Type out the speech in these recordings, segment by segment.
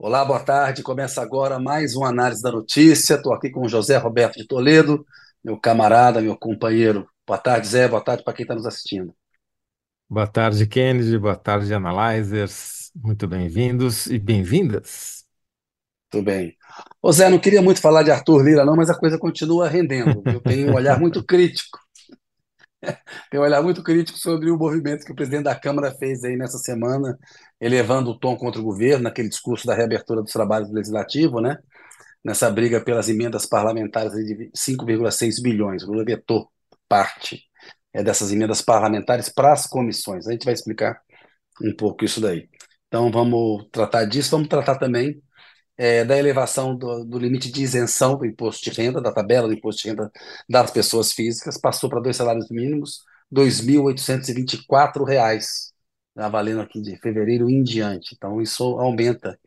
Olá, boa tarde. Começa agora mais uma análise da notícia. Estou aqui com o José Roberto de Toledo, meu camarada, meu companheiro. Boa tarde, Zé. Boa tarde para quem está nos assistindo. Boa tarde, Kennedy. Boa tarde, Analyzers. Muito bem-vindos e bem-vindas. Tudo bem. Ô Zé, não queria muito falar de Arthur Lira, não, mas a coisa continua rendendo. Eu tenho um olhar muito crítico. Tenho um olhar muito crítico sobre o movimento que o presidente da Câmara fez aí nessa semana, elevando o tom contra o governo, naquele discurso da reabertura dos trabalhos do Legislativo, né? Nessa briga pelas emendas parlamentares de 5,6 bilhões. O Lula vetou parte é, dessas emendas parlamentares para as comissões. A gente vai explicar um pouco isso daí. Então vamos tratar disso, vamos tratar também é, da elevação do, do, limite de isenção do imposto de renda, da tabela do imposto de renda das pessoas físicas, passou para dois salários mínimos, R$ 2.824, tá valendo aqui de fevereiro em diante. Então isso aumenta.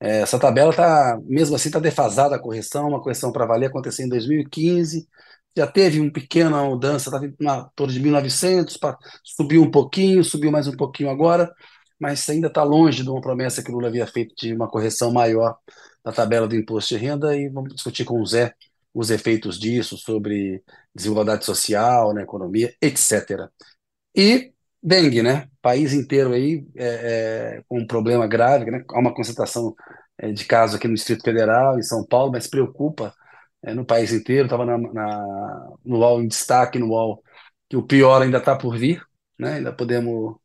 É, essa tabela está, mesmo assim, está defasada a correção, uma correção para valer aconteceu em 2015, já teve uma pequena mudança, estava na torre de 1.900, subiu um pouquinho, subiu mais um pouquinho agora, mas ainda está longe de uma promessa que o Lula havia feito de uma correção maior da tabela do imposto de renda, e vamos discutir com o Zé os efeitos disso sobre desigualdade social, na economia, etc. E dengue, né? País inteiro aí é, é, com um problema grave, né? Há uma concentração é, de casos aqui no Distrito Federal, em São Paulo, mas preocupa é, no país inteiro. Estava no UOL em destaque, no UOL, que o pior ainda está por vir, né? Ainda podemos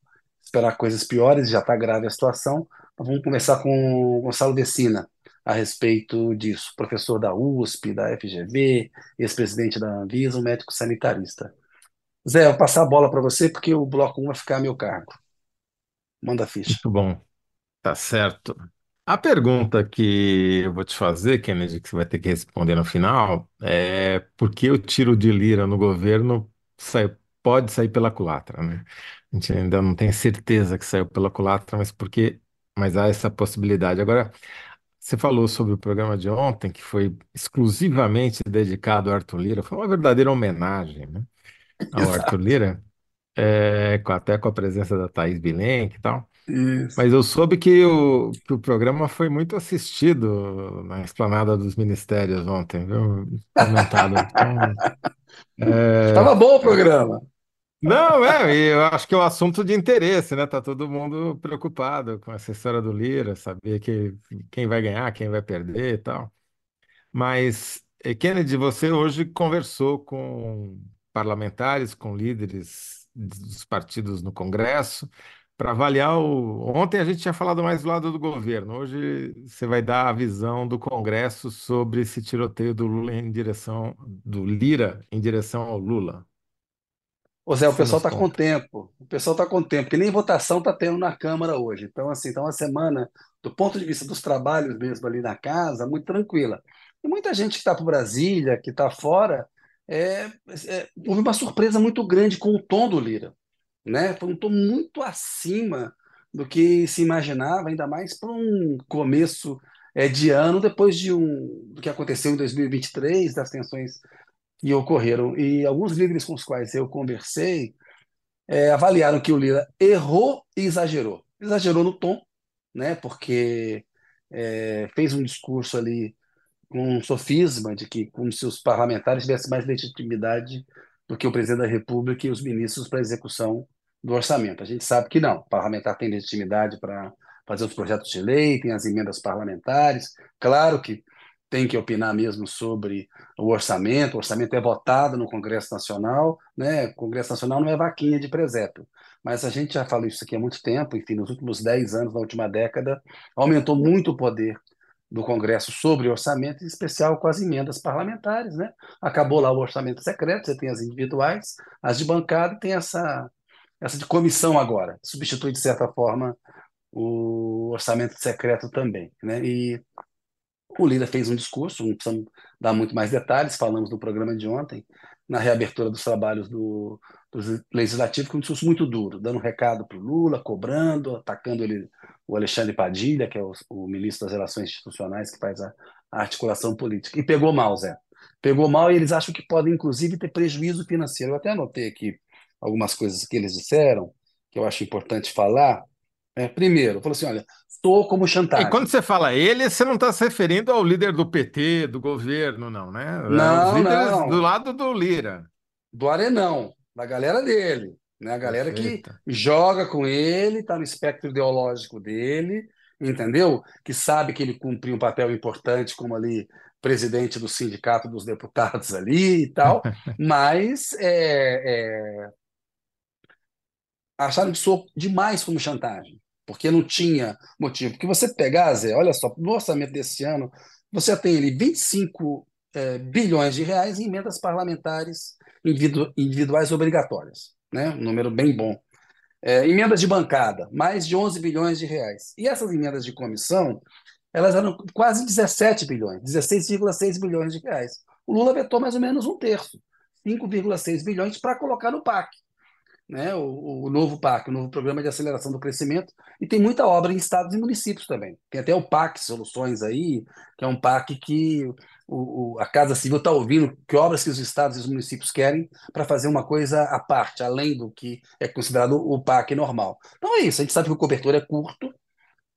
esperar coisas piores, já está grave a situação. Vamos começar com o Gonçalo Vecina a respeito disso, professor da USP, da FGV, ex-presidente da Anvisa, um médico sanitarista. Zé, eu vou passar a bola para você porque o bloco 1 vai ficar a meu cargo. Manda a ficha. Muito bom. Tá certo. A pergunta que eu vou te fazer, Kennedy, que você vai ter que responder no final, é por que o tiro de lira no governo sai, pode sair pela culatra, né? A gente ainda não tem certeza que saiu pela culatra, mas porque, mas há essa possibilidade. Agora, você falou sobre o programa de ontem, que foi exclusivamente dedicado ao Arthur Lira, foi uma verdadeira homenagem, né, ao Arthur Lira, é, com- até com a presença da Thaís Bilenque e tal. Isso. Mas eu soube que o, que o programa foi muito assistido na Esplanada dos Ministérios ontem, viu? Comentado. Então, Estava é, bom o programa. Não, é, eu acho que é um assunto de interesse, né? Tá todo mundo preocupado com essa história do Lira, saber que, quem vai ganhar, quem vai perder e tal. Mas, eh, Kennedy, você hoje conversou com parlamentares, com líderes dos partidos no Congresso, para avaliar o. Ontem a gente tinha falado mais do lado do governo, hoje você vai dar a visão do Congresso sobre esse tiroteio do Lula em direção, do Lira em direção ao Lula. Ô Zé, que o pessoal está com tempo. O pessoal está com tempo, porque nem votação está tendo na Câmara hoje. Então, assim, está uma semana, do ponto de vista dos trabalhos mesmo ali na casa, muito tranquila. E muita gente que está para Brasília, que está fora, é, é, houve uma surpresa muito grande com o tom do Lira, né? Foi um tom muito acima do que se imaginava, ainda mais para um começo é, de ano, depois de um, do que aconteceu em 2023, das tensões que ocorreram. E alguns líderes com os quais eu conversei é, avaliaram que o Lira errou e exagerou. Exagerou no tom, né? Porque é, fez um discurso ali com um sofisma de que como se os parlamentares tivessem mais legitimidade do que o presidente da República e os ministros para execução do orçamento. A gente sabe que não. O parlamentar tem legitimidade para fazer os projetos de lei, tem as emendas parlamentares. Claro que tem que opinar mesmo sobre o orçamento. O orçamento é votado no Congresso Nacional, né? O Congresso Nacional não é vaquinha de presépio. Mas a gente já falou isso aqui há muito tempo, enfim, nos últimos 10 anos, na última década, aumentou muito o poder do Congresso sobre orçamento, em especial com as emendas parlamentares, né? Acabou lá o orçamento secreto, você tem as individuais, as de bancada, tem essa, essa de comissão agora, substitui, de certa forma, o orçamento secreto também, né? E o Lira fez um discurso, não precisamos dar muito mais detalhes, falamos do programa de ontem, na reabertura dos trabalhos do, do Legislativo, com um discurso muito duro, dando um recado para o Lula, cobrando, atacando ele, o Alexandre Padilha, que é o, o ministro das Relações Institucionais, que faz a, a articulação política. E pegou mal, Zé. Pegou mal e eles acham que podem, inclusive, ter prejuízo financeiro. Eu até anotei aqui algumas coisas que eles disseram, que eu acho importante falar. É, primeiro, falou assim: olha, soou como E quando chantagem. você fala ele, você não está se referindo ao líder do PT, do governo, não, né? É os Não, líderes do não, lado do Lira. do Arenão, da galera dele, né? A galera que joga com ele, está no espectro ideológico dele, entendeu? Que sabe que ele cumpriu um papel importante como ali presidente do sindicato dos deputados ali e tal, mas é, é, acharam que soou demais como chantagem, porque não tinha motivo. Porque você pegar, Zé, olha só, no orçamento desse ano, você tem ali 25 eh, bilhões de reais em emendas parlamentares individu- individuais obrigatórias, né? Um número bem bom. Eh, emendas de bancada, mais de 11 bilhões de reais. E essas emendas de comissão, elas eram quase 17 bilhões, 16,6 bilhões de reais. O Lula vetou mais ou menos um terço, 5,6 bilhões, para colocar no PAC né, o, o novo PAC, o novo Programa de Aceleração do Crescimento, e tem muita obra em estados e municípios também. Tem até o PAC Soluções aí, que é um PAC que o, o- a Casa Civil está ouvindo que obras que os estados e os municípios querem para fazer uma coisa à parte, além do que é considerado o PAC normal. Então é isso, a gente sabe que o cobertor é curto,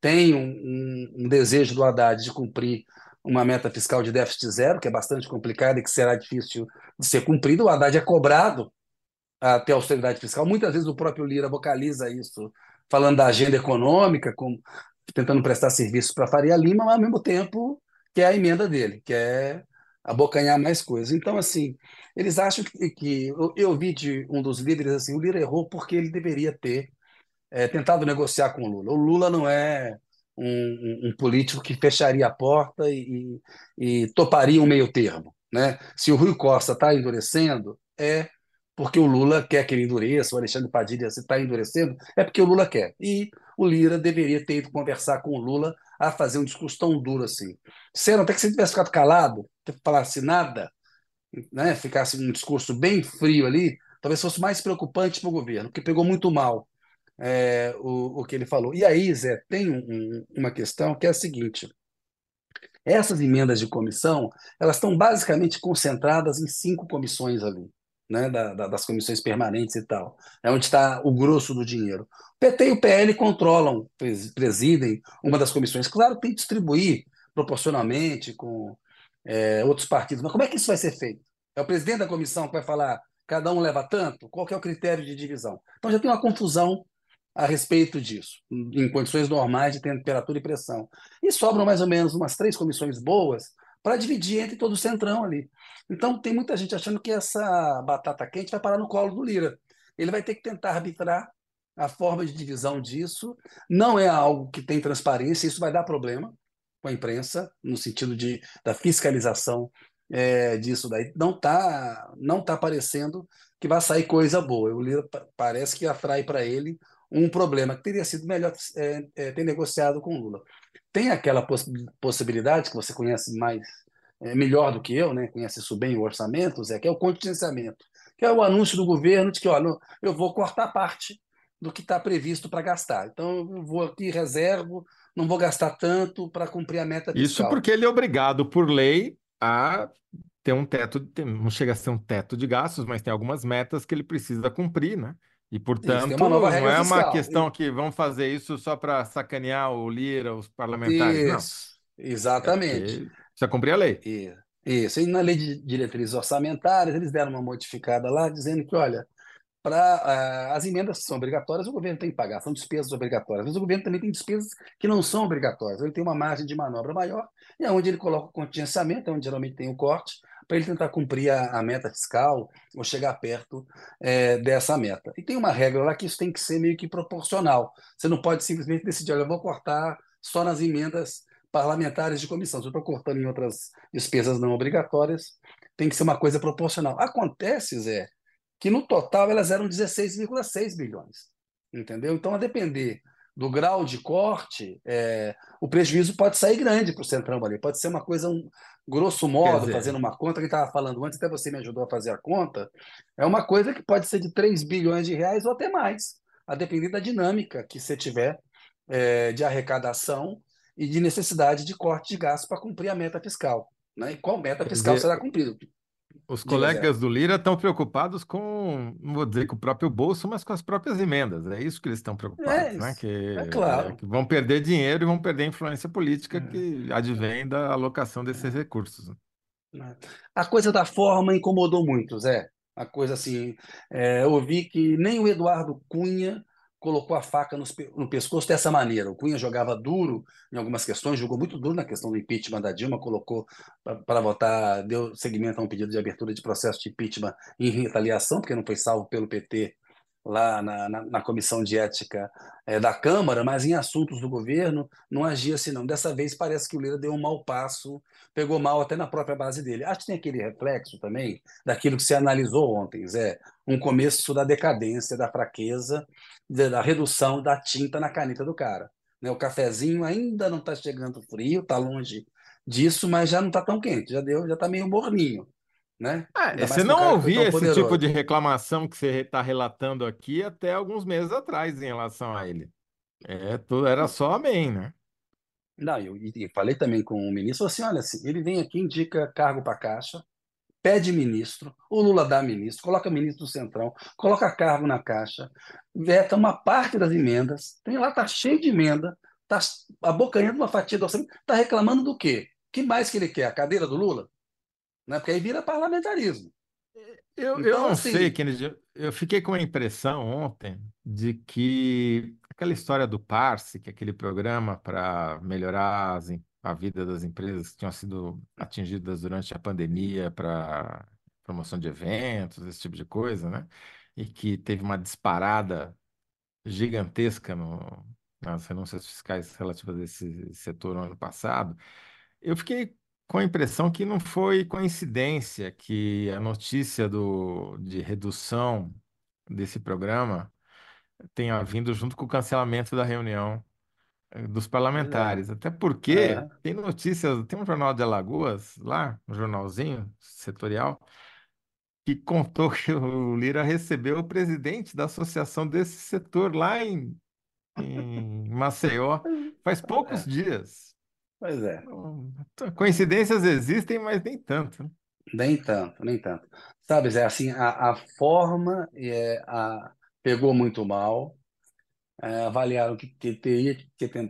tem um, um- um desejo do Haddad de cumprir uma meta fiscal de déficit zero, que é bastante complicada e que será difícil de ser cumprida. O Haddad é cobrado a ter austeridade fiscal. Muitas vezes o próprio Lira vocaliza isso, falando da agenda econômica, com, tentando prestar serviços para Faria Lima, mas ao mesmo tempo que é a emenda dele, que é abocanhar mais coisas. Então, assim, eles acham que, que eu, eu vi de um dos líderes assim, o Lira errou porque ele deveria ter é, tentado negociar com o Lula. O Lula não é um, um- um político que fecharia a porta e, e- e toparia um meio termo, né? Se o Rui Costa está endurecendo, é porque o Lula quer que ele endureça, o Alexandre Padilha se está endurecendo, é porque o Lula quer. E o Lira deveria ter ido conversar com o Lula a fazer um discurso tão duro assim. Disseram até que se ele tivesse ficado calado, falasse nada, né, ficasse um discurso bem frio ali, talvez fosse mais preocupante para o governo, porque pegou muito mal é, o, o que ele falou. E aí, Zé, tem um- uma questão que é a seguinte: essas emendas de comissão, elas estão basicamente concentradas em cinco comissões ali, né, da- da- das comissões permanentes e tal. É onde está o grosso do dinheiro. O PT e o PL controlam, pres- presidem uma das comissões. Claro, tem que distribuir proporcionalmente com é, outros partidos, mas como é que isso vai ser feito? É o presidente da comissão que vai falar, cada um leva tanto? Qual é o critério de divisão? Então já tem uma confusão a respeito disso, em condições normais de temperatura e pressão. E sobram mais ou menos umas três comissões boas para dividir entre todo o centrão ali. Então tem muita gente achando que essa batata quente vai parar no colo do Lira. Ele vai ter que tentar arbitrar a forma de divisão disso. Não é algo que tem transparência, isso vai dar problema com a imprensa, no sentido de, da fiscalização é, disso daí. Não está não tá parecendo que vai sair coisa boa. O Lira pa- parece que atrai para ele um problema que teria sido melhor é, é, ter negociado com o Lula. Tem aquela poss possibilidade que você conhece mais, melhor do que eu, né? conhece isso bem, o orçamento, Zé, que é o contingenciamento, que é o anúncio do governo de que, olha, eu vou cortar parte do que está previsto para gastar. Então, eu vou aqui, reservo, não vou gastar tanto para cumprir a meta Isso fiscal. porque ele é obrigado por lei a ter um teto, tem- não chega a ser um teto de gastos, mas tem algumas metas que ele precisa cumprir, né? E, Isso, portanto, nova não é uma fiscal. questão que vão fazer isso só para sacanear o Lira, os parlamentares. Não, Isso, é exatamente. porque precisa cumprir a lei. Isso. E na lei de diretrizes orçamentárias, eles deram uma modificada lá, dizendo que, olha, para as emendas são obrigatórias, o governo tem que pagar, são despesas obrigatórias. Mas o governo também tem despesas que não são obrigatórias. Ele tem uma margem de manobra maior, e é onde ele coloca o contingenciamento, é onde geralmente tem o corte, para ele tentar cumprir a, a meta fiscal ou chegar perto é, dessa meta. E tem uma regra lá que isso tem que ser meio que proporcional. Você não pode simplesmente decidir, olha, eu vou cortar só nas emendas parlamentares de comissão. Se eu estou cortando em outras despesas não obrigatórias, tem que ser uma coisa proporcional. Acontece, Zé, que no total elas eram 16,6 bilhões. Entendeu? Então, a depender do grau de corte, é, o prejuízo pode sair grande para o Centrão ali. Pode ser uma coisa, um, grosso modo, dizer, fazendo uma conta que estava falando antes, até você me ajudou a fazer a conta, é uma coisa que pode ser de 3 bilhões de reais ou até mais, a depender da dinâmica que você tiver é, de arrecadação e de necessidade de corte de gastos para cumprir a meta fiscal. Né? E qual meta fiscal dizer, será cumprida? os Diga, colegas do Lira estão preocupados com, não vou dizer com o próprio bolso, mas com as próprias emendas. É isso que eles estão preocupados, É né? Que, é é, claro. que vão perder dinheiro e vão perder a influência política É, que advém da alocação desses é. recursos. A coisa da forma incomodou muito, Zé. A coisa assim, é, eu vi que nem o Eduardo Cunha colocou a faca no pescoço dessa maneira. O Cunha jogava duro em algumas questões, jogou muito duro na questão do impeachment da Dilma, colocou pa- para votar, deu seguimento a um pedido de abertura de processo de impeachment em retaliação, porque não foi salvo pelo PT lá na, na, na comissão de ética é, da Câmara, mas em assuntos do governo não agia assim, não. Dessa vez parece que o Lira deu um mau passo, pegou mal até na própria base dele. Acho que tem aquele reflexo também daquilo que você analisou ontem, Zé, um começo da decadência, da fraqueza, da redução da tinta na caneta do cara. Né? O cafezinho ainda não está chegando frio, está longe disso, mas já não está tão quente, já deu, já está meio morninho, né? É, você não foi ouvia esse tipo de poderoso. reclamação que você está relatando aqui até alguns meses atrás em relação a ele. É, tudo era só amém, né? Não, eu, e falei também com o ministro, assim, olha, assim, ele vem aqui, indica cargo para a Caixa, pede ministro, o Lula dá ministro, coloca ministro do Centrão, coloca cargo na Caixa, veta uma parte das emendas, tem lá, tá cheio de emenda, tá abocanhando uma fatia do orçamento, tá reclamando do quê? O que mais que ele quer? A cadeira do Lula? Né? Porque aí vira parlamentarismo. Eu, eu Então, não sei, assim, Kennedy. Eu eu fiquei com a impressão ontem de que aquela história do Parse, que é aquele programa para melhorar as a vida das empresas que tinham sido atingidas durante a pandemia para promoção de eventos, esse tipo de coisa, né? E que teve uma disparada gigantesca no- nas renúncias fiscais relativas a esse setor no ano passado. Eu fiquei com a impressão que não foi coincidência que a notícia do, de redução desse programa tenha vindo junto com o cancelamento da reunião eh, dos é, parlamentares. Até porque é, tem notícias, tem um jornal de Alagoas lá, um jornalzinho setorial, que contou que o Lira recebeu o presidente da associação desse setor lá em, em Maceió faz poucos é, dias. pois é. Não- Coincidências existem, mas nem tanto. né? Nem tanto, nem tanto. Sabe, Zé, assim, a, a forma é, a, pegou muito mal, é, avaliaram que, que teria que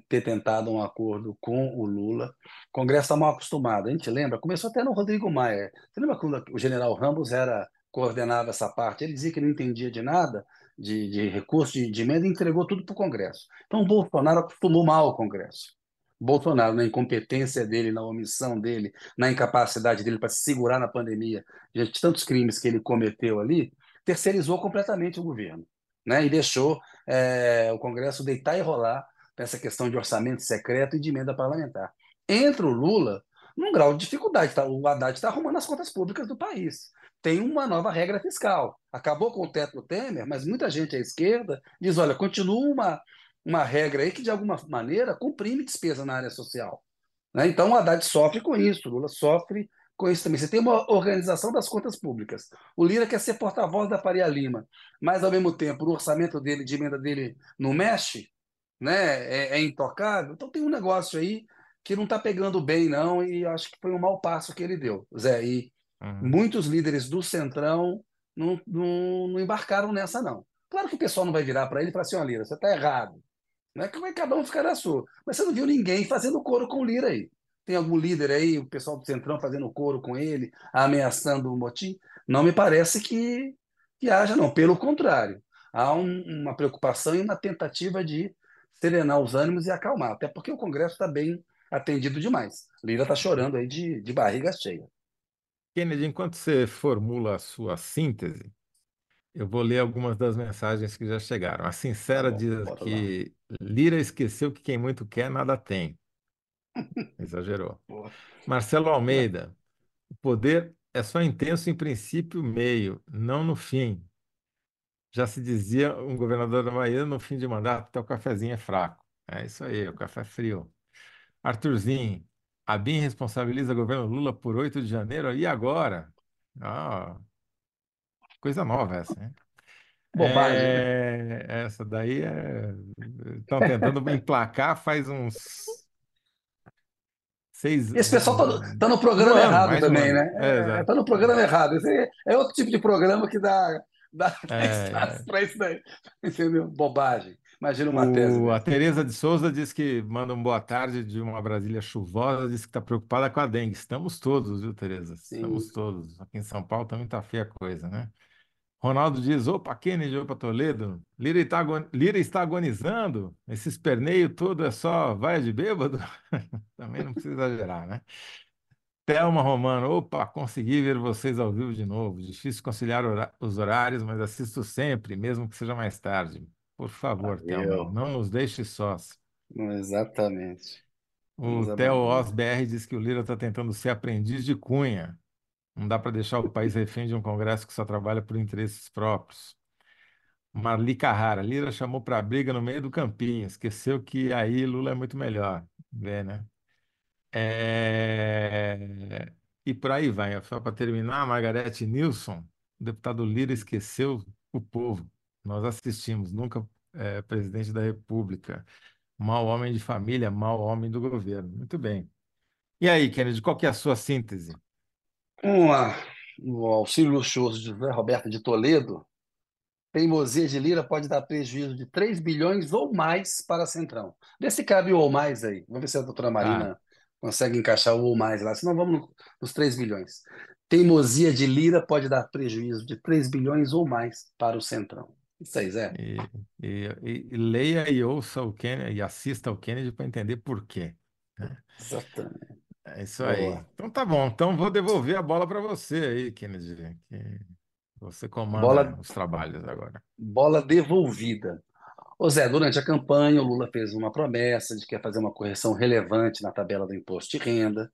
ter, tentado um acordo com o Lula. O Congresso está mal acostumado. A gente lembra, começou até no Rodrigo Maia. Você lembra quando o general Ramos era, coordenava essa parte? Ele dizia que não entendia de nada, de, de recurso, de, de emenda, e entregou tudo para o Congresso. Então, o Bolsonaro acostumou mal o Congresso. Bolsonaro, na incompetência dele, na omissão dele, na incapacidade dele para se segurar na pandemia, de tantos crimes que ele cometeu ali, terceirizou completamente o governo, né? E deixou é, o Congresso deitar e rolar nessa questão de orçamento secreto e de emenda parlamentar. Entra o Lula num grau de dificuldade. Tá? O Haddad está arrumando as contas públicas do país. Tem uma nova regra fiscal. Acabou com o teto do Temer, mas muita gente à esquerda diz: olha, continua uma, uma regra aí que, de alguma maneira, comprime despesa na área social. Né? Então, o Haddad sofre com isso, o Lula sofre com isso também. Você tem uma organização das contas públicas. O Lira quer ser porta-voz da Faria Lima, mas, ao mesmo tempo, o orçamento dele, de emenda dele, não mexe, né? é, é intocável. Então, tem um negócio aí que não está pegando bem, não, e acho que foi um mau passo que ele deu, Zé. E Uhum. muitos líderes do Centrão não, não, não embarcaram nessa, não. Claro que o pessoal não vai virar para ele e falar assim: ó, Lira, você está errado. Não é que vai cada um ficar na sua. Mas você não viu ninguém fazendo coro com o Lira aí. Tem algum líder aí, o pessoal do Centrão fazendo coro com ele, ameaçando o motim? Não me parece que, que haja, não. Pelo contrário, há um- uma preocupação e uma tentativa de serenar os ânimos e acalmar. Até porque o Congresso está bem atendido demais. Lira está chorando aí de, de barriga cheia. Kennedy, enquanto você formula a sua síntese, eu vou ler algumas das mensagens que já chegaram. A Tá Sincera bom, diz bora lá. que Lira esqueceu que quem muito quer, nada tem. Exagerou. Boa. Marcelo Almeida, o poder é só intenso em princípio, meio, não no fim. Já se dizia um governador da Bahia, no fim de mandato, até o cafezinho é fraco. É isso aí, o café é frio. Arthurzinho, a BIM responsabiliza o governo Lula por 8 de janeiro, e agora? Ah, coisa nova essa, hein? Bobagem, né? É, essa daí é. Estão tentando emplacar faz uns Seis, Esse pessoal tá, no- um, tá no um programa ano, errado um também, ano. né? É, É, tá no programa errado. Esse é, é outro tipo de programa que dá, dá, É, espaço é. para isso daí. Entendeu? Bobagem. Imagina uma tese O, a. Tereza de Souza diz que manda um boa tarde de uma Brasília chuvosa, diz que está preocupada com a dengue. Estamos todos, viu, Tereza? Sim. Estamos todos. Aqui em São Paulo também está feia a coisa, né? Ronaldo diz: opa, Kennedy, opa, Toledo. Lira está, Lira está agonizando. Esse esperneio todo é só vai de bêbado? Também não precisa exagerar, né? Thelma Romano, opa, consegui ver vocês ao vivo de novo. Difícil conciliar os horários, mas assisto sempre, mesmo que seja mais tarde. Por favor, Thelma, Valeu. não nos deixe sós. Exatamente. O Theo. Osbr diz que o Lira está tentando ser aprendiz de Cunha. Não dá para deixar o país refém de um Congresso que só trabalha por interesses próprios. Marli Carrara, Lira chamou para briga no meio do campinho, esqueceu que aí Lula é muito melhor. Vê, né? É, E por aí vai. Só para terminar, Margarete Nilsson, o deputado Lira esqueceu o povo. Nós assistimos, nunca é, presidente da República. Mau homem de família, mau homem do governo. Muito bem. E aí, Kennedy, qual que é a sua síntese? Lá. O auxílio luxuoso de José Roberto de Toledo. Teimosia de Lira pode dar prejuízo de 3 bilhões ou mais para Centrão. Vê se cabe o ou mais aí. Vamos ver se a doutora. Marina consegue encaixar o ou mais lá. Senão vamos no- nos 3 bilhões. Teimosia de Lira pode dar prejuízo de 3 bilhões ou mais para o Centrão. Isso aí, Zé. E, e- e- leia e ouça o Kennedy e assista ao Kennedy para entender por quê. né? Exatamente. É isso aí. Boa. Então tá bom. Então vou devolver a bola para você aí, Kennedy, que você comanda Bola, os trabalhos agora. bola devolvida. Ô Zé, durante a campanha, o Lula fez uma promessa de que ia fazer uma correção relevante na tabela do imposto de renda.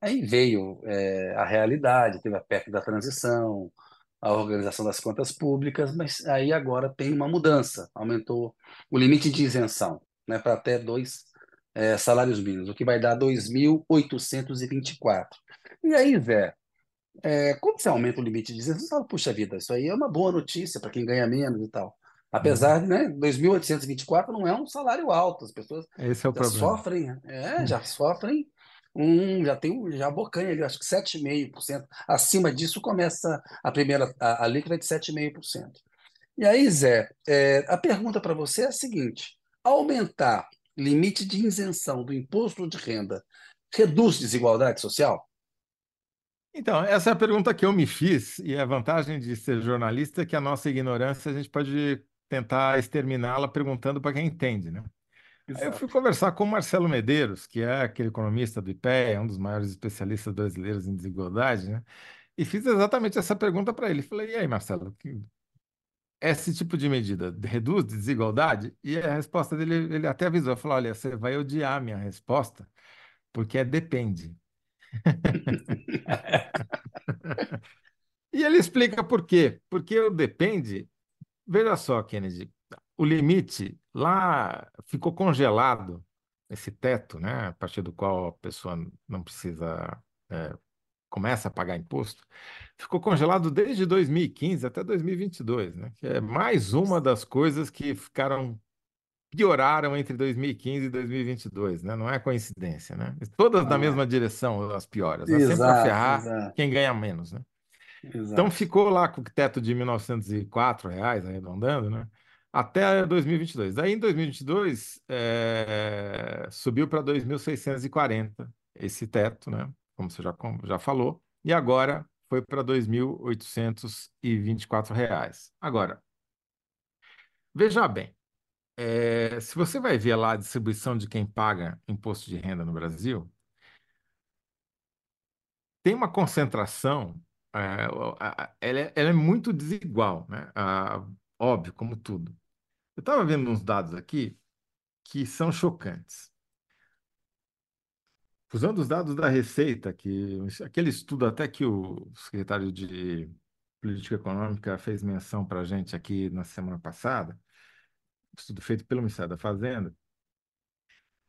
Aí veio é, a realidade, teve a PEC da transição, a organização das contas públicas, mas aí agora tem uma mudança, aumentou o limite de isenção, né, para até dois é, salários mínimos, o que vai dar 2.824. E aí, Zé, é, quando você aumenta o limite de isenção, você fala, puxa vida, isso aí é uma boa notícia para quem ganha menos e tal. Apesar de, né, 2.824 não é um salário alto, as pessoas é já problema. sofrem, é, já sofrem um, já tem um, já abocanha, ali, acho que 7,5%. Acima disso começa a primeira, a, a líquida é de 7,5%. E aí, Zé, é, a pergunta para você é a seguinte: aumentar limite de isenção do imposto de renda reduz desigualdade social? Então, essa é a pergunta que eu me fiz, e a vantagem de ser jornalista é que a nossa ignorância a gente pode tentar exterminá-la perguntando para quem entende, né? Eu fui conversar com o Marcelo Medeiros, que é aquele economista do IPEA, um dos maiores especialistas brasileiros em desigualdade, né? E fiz exatamente essa pergunta para ele. Falei, e aí, Marcelo, esse tipo de medida reduz desigualdade? E a resposta dele, ele até avisou, falou, olha, você vai odiar a minha resposta, porque é depende. E ele explica por quê. Porque o depende, veja só, Kennedy, o limite lá ficou congelado, esse teto, né, a partir do qual a pessoa não precisa, é, começa a pagar imposto, ficou congelado desde 2015 até 2022, né, que é mais uma das coisas que ficaram, pioraram entre 2015 e 2022, né, não é coincidência, né, todas na Ah, mesma direção, as pioras, né, sempre para ferrar exato, quem ganha menos, né. Então exato. ficou lá com o teto de 1.904 reais, arredondando, né? Até 2022. Daí em 2022 eh, subiu para 2.640 esse teto, né? Como você já, já falou. E agora foi para 2.824 reais. Agora, veja bem, eh, se você vai ver lá a distribuição de quem paga imposto de renda no Brasil, tem uma concentração, é, ela, é ela é muito desigual, né? Ah, óbvio, como tudo. Eu estava vendo uns dados aqui que são chocantes. Usando os dados da Receita, que aquele estudo até que o secretário de Política Econômica fez menção para a gente aqui na semana passada, estudo feito pelo Ministério da Fazenda,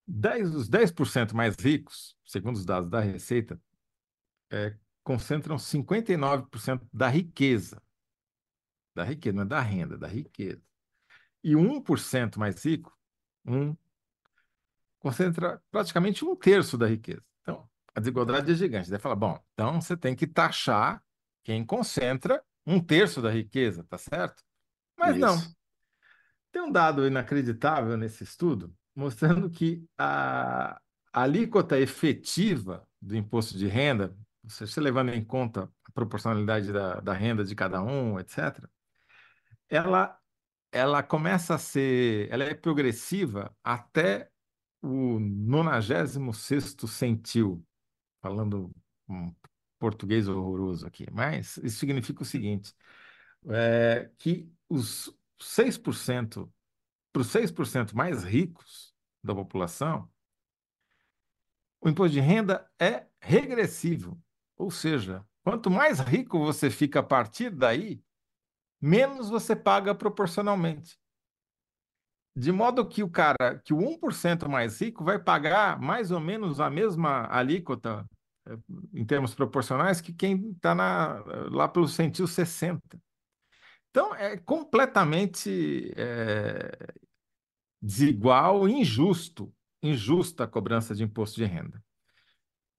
10, os 10% mais ricos, segundo os dados da Receita, é, concentram 59% da riqueza da riqueza, não é da renda, da riqueza. E o 1% mais rico, um, concentra praticamente um terço da riqueza. Então, a desigualdade é gigante. Daí fala, bom, então você tem que taxar quem concentra um terço da riqueza, tá certo? Mas Isso. não. Tem um dado inacreditável nesse estudo mostrando que a, alíquota efetiva do imposto de renda, você levando em conta a proporcionalidade da, da renda de cada um, etc., ela, ela começa a ser, ela é progressiva até o 96º centil, falando um português horroroso aqui, mas isso significa o seguinte, é, que os 6%, para os 6% mais ricos da população, o imposto de renda é regressivo, ou seja, quanto mais rico você fica a partir daí, menos você paga proporcionalmente. De modo que o cara, que o 1% mais rico vai pagar mais ou menos a mesma alíquota eh, em termos proporcionais que quem está lá pelo centil 60. Então, é completamente é, desigual injusto, injusta a cobrança de imposto de renda.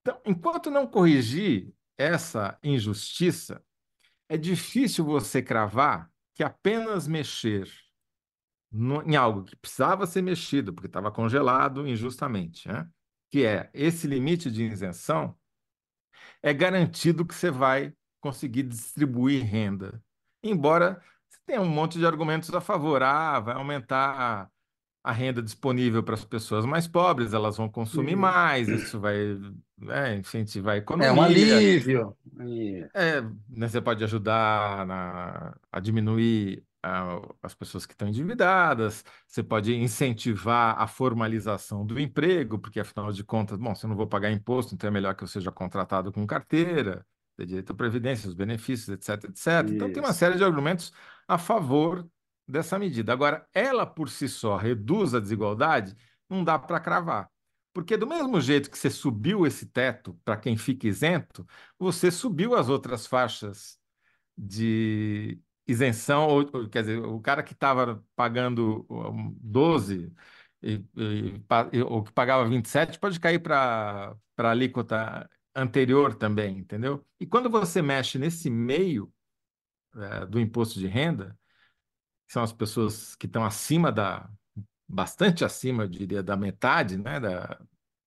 Então, enquanto não corrigir essa injustiça, é difícil você cravar que apenas mexer no, em algo que precisava ser mexido, porque estava congelado injustamente, né? que é esse limite de isenção, é garantido que você vai conseguir distribuir renda. Embora você tenha um monte de argumentos a favor, ah, vai aumentar a, a renda disponível para as pessoas mais pobres, elas vão consumir Isso. mais, isso vai é, incentivar a É um economia, alívio. É, né, você pode ajudar na- a diminuir as pessoas que estão endividadas, você pode incentivar a formalização do emprego, porque afinal de contas, bom, se eu não vou pagar imposto, então é melhor que eu seja contratado com carteira, ter direito à previdência, os benefícios, etc, etc. Então tem uma Isso. série de argumentos a favor dessa medida. Agora, ela por si só reduz a desigualdade, não dá para cravar. Porque do mesmo jeito que você subiu esse teto para quem fica isento, você subiu as outras faixas de isenção, ou, quer dizer, o cara que estava pagando um, 12 e, e, ou que pagava 27 pode cair para a alíquota anterior também, entendeu? E quando você mexe nesse meio eh, do imposto de renda, que são as pessoas que estão acima da, bastante acima, eu diria, da metade, né, da,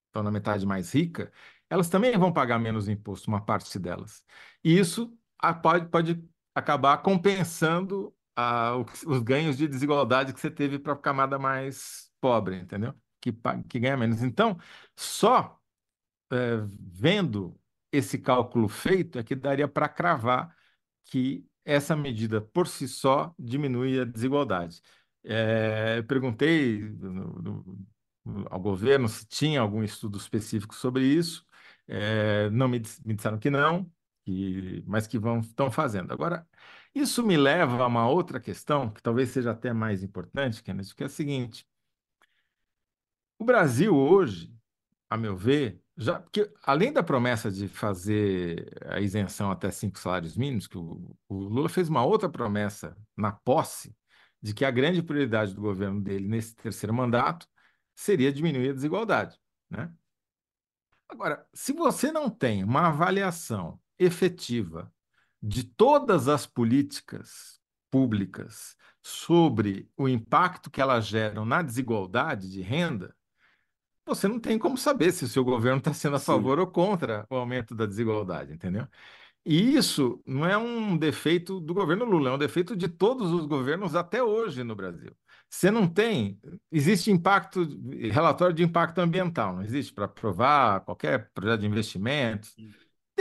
estão na metade mais rica, elas também vão pagar menos imposto, uma parte delas. E isso pode, pode acabar compensando que- os ganhos de desigualdade que você teve para a camada mais pobre, entendeu? Que, que ganha menos. Então, só eh, vendo esse cálculo feito é que daria para cravar que essa medida por si só diminui a desigualdade. Eh, eu perguntei no- no- ao governo se tinha algum estudo específico sobre isso, Eh, não me, me disseram que não, que- mas que vão estão fazendo. Agora, isso me leva a uma outra questão, que talvez seja até mais importante, Kenneth, que é a seguinte: o Brasil hoje a meu ver, já, porque além da promessa de fazer a isenção até cinco salários mínimos, que o, o Lula fez uma outra promessa na posse de que a grande prioridade do governo dele nesse terceiro mandato seria diminuir a desigualdade, né? Agora, se você não tem uma avaliação efetiva de todas as políticas públicas sobre o impacto que elas geram na desigualdade de renda, você não tem como saber se o seu governo está sendo a Sim. favor ou contra o aumento da desigualdade, entendeu? E isso não é um defeito do governo Lula, é um defeito de todos os governos até hoje no Brasil. Você não tem, existe impacto, relatório de impacto ambiental, não existe para aprovar qualquer projeto de investimento.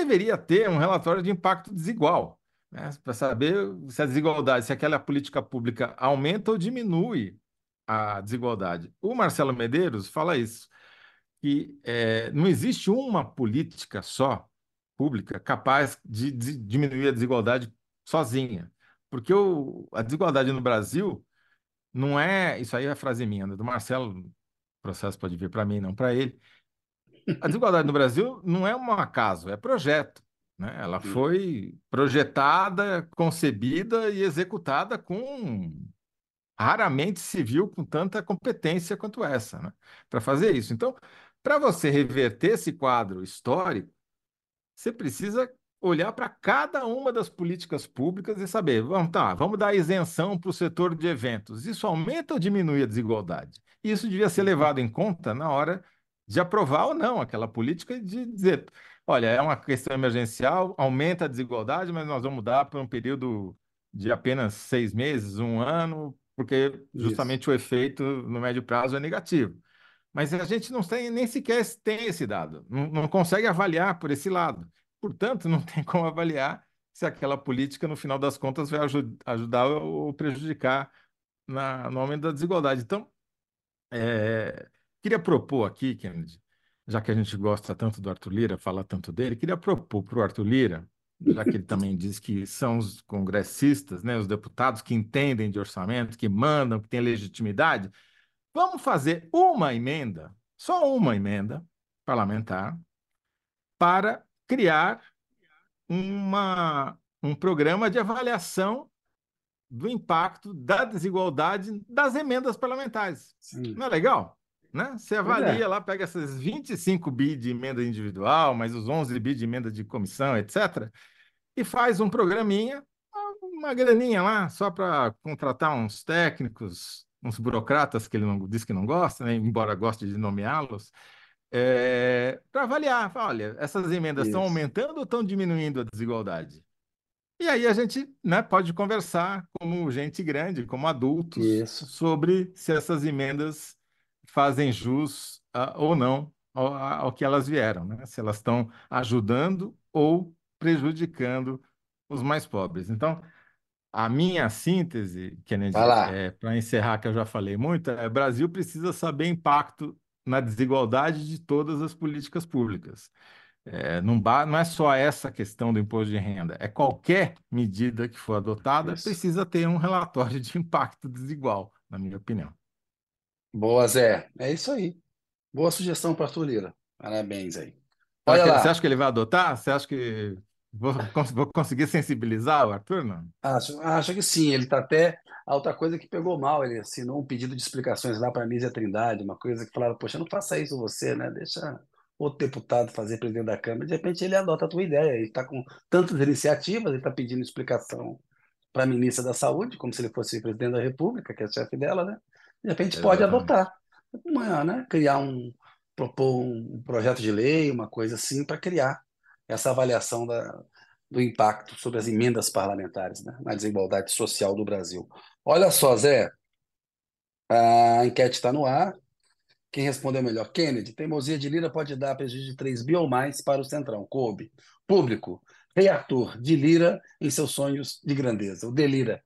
Deveria ter um relatório de impacto desigual, né? Para saber se a desigualdade, se aquela política pública aumenta ou diminui a desigualdade. O Marcelo Medeiros fala isso que é, não existe uma política só pública capaz de, de diminuir a desigualdade sozinha. Porque o, a desigualdade no Brasil não é. Isso aí é frase minha, né, do Marcelo, o processo pode vir para mim, não para ele. A desigualdade no Brasil não é um acaso, é projeto. Né? Ela Sim. foi projetada, concebida e executada com. Raramente se viu com tanta competência quanto essa, né? Para fazer isso. Então, Para você reverter esse quadro histórico, você precisa olhar para cada uma das políticas públicas e saber, vamos, tá, vamos dar isenção para o setor de eventos. Isso aumenta ou diminui a desigualdade? Isso devia ser levado em conta na hora de aprovar ou não aquela política e de dizer, olha, é uma questão emergencial, aumenta a desigualdade, mas nós vamos dar por um período de apenas seis meses, um ano, porque Isso, justamente o efeito no médio prazo é negativo. Mas a gente não tem, nem sequer tem esse dado, não, não consegue avaliar por esse lado. Portanto, não tem como avaliar se aquela política, no final das contas, vai aju- ajudar ou prejudicar na, no aumento da desigualdade. Então, é, queria propor aqui, Kennedy, já que a gente gosta tanto do Arthur Lira, fala tanto dele, queria propor para o Arthur Lira, já que ele também diz que são os congressistas, né, os deputados que entendem de orçamento, que mandam, que têm legitimidade, vamos fazer uma emenda, só uma emenda parlamentar, para criar uma, um programa de avaliação do impacto da desigualdade das emendas parlamentares. sim. Não é legal? Né? Você Pois avalia é, lá, pega essas 25 bi de emenda individual, mais os 11 bi de emenda de comissão, etc., e faz um programinha, uma graninha lá, só para contratar uns técnicos, uns burocratas que ele não diz que não gosta, né? embora goste de nomeá-los, para avaliar. Fala, Olha, essas emendas estão aumentando ou estão diminuindo a desigualdade? E aí a gente, né, pode conversar como gente grande, como adultos, isso. sobre se essas emendas fazem jus ou não ao, ao que elas vieram, né? Se elas estão ajudando ou prejudicando os mais pobres. Então, a minha síntese, Kennedy, é, para encerrar, que eu já falei muito, é o Brasil precisa saber impacto na desigualdade de todas as políticas públicas. É, não, não é só essa questão do imposto de renda, é qualquer medida que for adotada Isso. precisa ter um relatório de impacto desigual, na minha opinião. Boa, Zé. É isso aí. Boa sugestão para Arthur Lira. Parabéns aí. Será Olha Você lá. acha que ele vai adotar? Você acha que vou, vou conseguir sensibilizar o Arthur? Não? Acho, acho que sim. Ele está até. A outra coisa que pegou mal, ele assinou um pedido de explicações lá para a Nízia Trindade, uma coisa que falaram, poxa, não faça isso você, né? Deixa outro deputado fazer presidente da Câmara. De repente ele adota a tua ideia. Ele está com tantas iniciativas, ele está pedindo explicação para a ministra da Saúde, como se ele fosse presidente da República, que é chefe dela, né? De repente pode Exatamente. adotar. Uma, né? Criar um, propor um projeto de lei, uma coisa assim, para criar essa avaliação da, do impacto sobre as emendas parlamentares, né? Na desigualdade social do Brasil. Olha só, Zé, a enquete está no ar. Quem respondeu melhor? Kennedy, teimosia de Lira pode dar prejuízo de 3 bi ou mais para o Centrão. Coube. Público. Rei Arthur, de Lira em seus sonhos de grandeza. O Delira.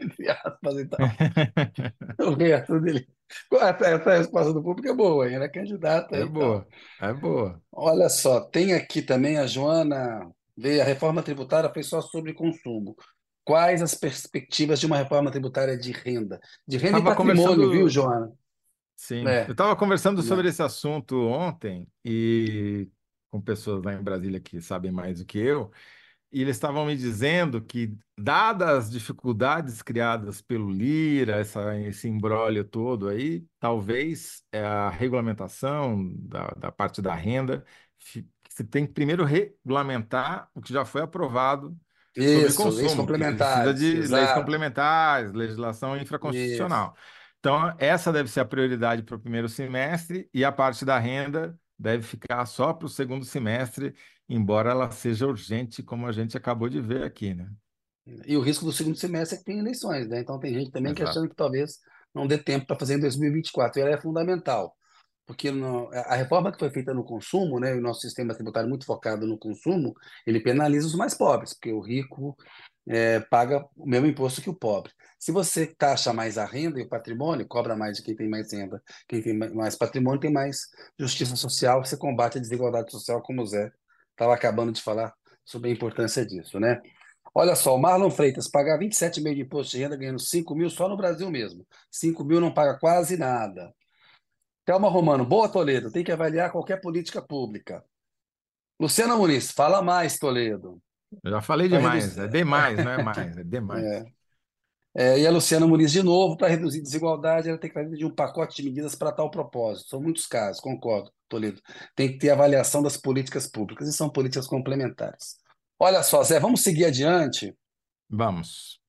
Entre aspas, então. O Rei Arthur Delira. Essa, resposta do público é boa, hein? Ele é candidato É então. boa, é boa. Olha só, tem aqui também a Joana. Veio, a reforma tributária foi só sobre consumo. Quais as perspectivas de uma reforma tributária de renda? De renda e Estava patrimônio, viu, conversando, Joana? sim, eu É, estava conversando sobre né? esse assunto ontem e com pessoas lá em Brasília que sabem mais do que eu. E eles estavam me dizendo que, dadas as dificuldades criadas pelo Lira, essa, esse imbróglio todo aí, talvez é, a regulamentação da, da parte da renda, você tem que primeiro regulamentar o que já foi aprovado sobre Isso, leis consumo, precisa complementares, de leis exato. complementares, legislação Isso. infraconstitucional. Então, essa deve ser a prioridade para o primeiro semestre e a parte da renda deve ficar só para o segundo semestre embora ela seja urgente, como a gente acabou de ver aqui, né? E o risco do segundo semestre é que tem eleições, né? Então tem gente também que achando Exato. que talvez não dê tempo para fazer em 2024. E ela é fundamental, porque no- a reforma que foi feita no consumo, né? O nosso sistema tributário muito focado no consumo, ele penaliza os mais pobres, porque o rico é, paga o mesmo imposto que o pobre. Se você taxa mais a renda e o patrimônio, cobra mais de quem tem mais renda, quem tem ma- mais patrimônio tem mais justiça social, você combate a desigualdade social, como o Zé estava acabando de falar sobre a importância disso, né? Olha só, o Marlon Freitas pagar 27,5 de imposto de renda, ganhando 5 mil só no Brasil mesmo. 5 mil não paga quase nada. Thelma Romano, boa Toledo, tem que avaliar qualquer política pública. Luciana Muniz, fala mais, Toledo. Eu já falei demais, reduzir. é demais, não é mais, é demais. É, e a Luciana Muniz, de novo, para reduzir desigualdade, ela tem que fazer de um pacote de medidas para tal propósito. São muitos casos, concordo. Toledo. Tem que ter avaliação das políticas públicas, e são políticas complementares. Olha só, Zé, vamos seguir adiante. Vamos.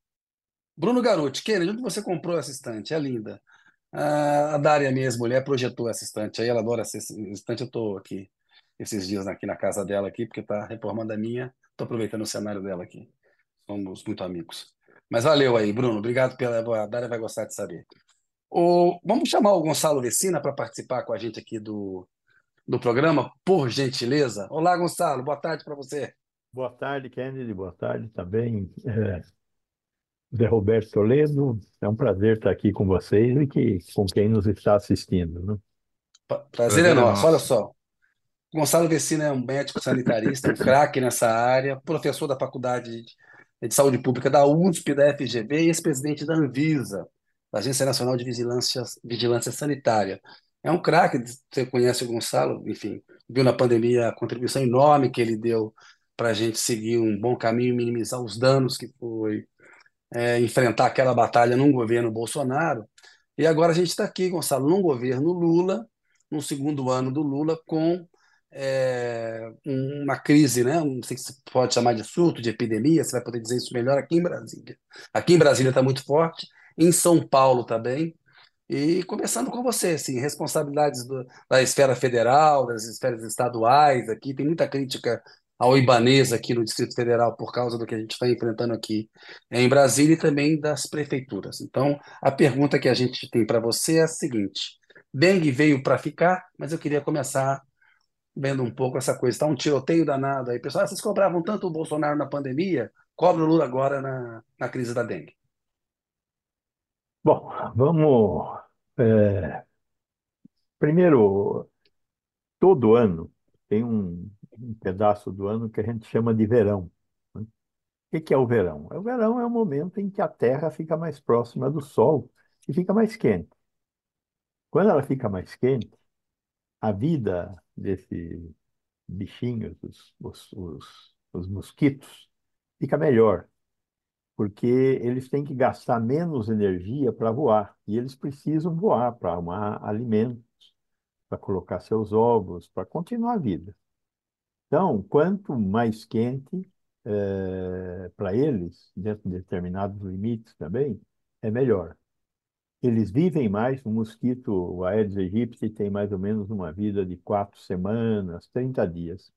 Bruno Garuti, querido, onde você comprou essa estante? É linda. Ah, a Dária, minha ex-mulher, projetou essa estante aí, ela adora essa estante. Eu estou aqui esses dias aqui na casa dela, aqui, porque está reformando a minha. Estou aproveitando o cenário dela aqui. Somos muito amigos. Mas valeu aí, Bruno. Obrigado pela. A Dária vai gostar de saber. O... Vamos chamar o Gonçalo Vecina para participar com a gente aqui do, do programa, por gentileza. Olá, Gonçalo. Boa tarde para você. Boa tarde, Kennedy. Boa tarde também. É... Zé Roberto Toledo, é um prazer estar aqui com vocês e que, com quem nos está assistindo. Né? Prazer, prazer é nosso. Olha só, Gonçalo Vecina é um médico sanitarista, um craque nessa área, professor da Faculdade de Saúde Pública da USP, da FGV e ex-presidente da Anvisa, da Agência Nacional de Vigilância, Vigilância Sanitária. É um craque, você conhece o Gonçalo, enfim, viu na pandemia a contribuição enorme que ele deu para a gente seguir um bom caminho e minimizar os danos que foi é, enfrentar aquela batalha num governo Bolsonaro. E agora a gente está aqui, Gonçalo, num governo Lula, no segundo ano do Lula, com é, uma crise, né? não sei se pode chamar de surto, de epidemia, você vai poder dizer isso melhor aqui em Brasília. Aqui em Brasília está muito forte, em São Paulo também. E começando com você, assim, responsabilidades do, da esfera federal, das esferas estaduais, aqui tem muita crítica ao Ibanês aqui no Distrito Federal por causa do que a gente está enfrentando aqui em Brasília e também das prefeituras. Então, a pergunta que a gente tem para você é a seguinte: dengue veio para ficar, mas eu queria começar vendo um pouco essa coisa. Está um tiroteio danado aí. Pessoal, vocês cobravam tanto o Bolsonaro na pandemia, cobra o Lula agora na, na crise da dengue. Bom, vamos. É... Primeiro, todo ano tem um, um pedaço do ano que a gente chama de verão. Né? O que é o verão? O verão é o momento em que a Terra fica mais próxima do Sol e fica mais quente. Quando ela fica mais quente, a vida desses bichinhos, os, os, os, os mosquitos, fica melhor, porque eles têm que gastar menos energia para voar, e eles precisam voar para arrumar alimentos, para colocar seus ovos, para continuar a vida. Então, quanto mais quente é, para eles, dentro de determinados limites também, é melhor. Eles vivem mais, o mosquito, o Aedes aegypti, tem mais ou menos uma vida de quatro semanas, 30 dias.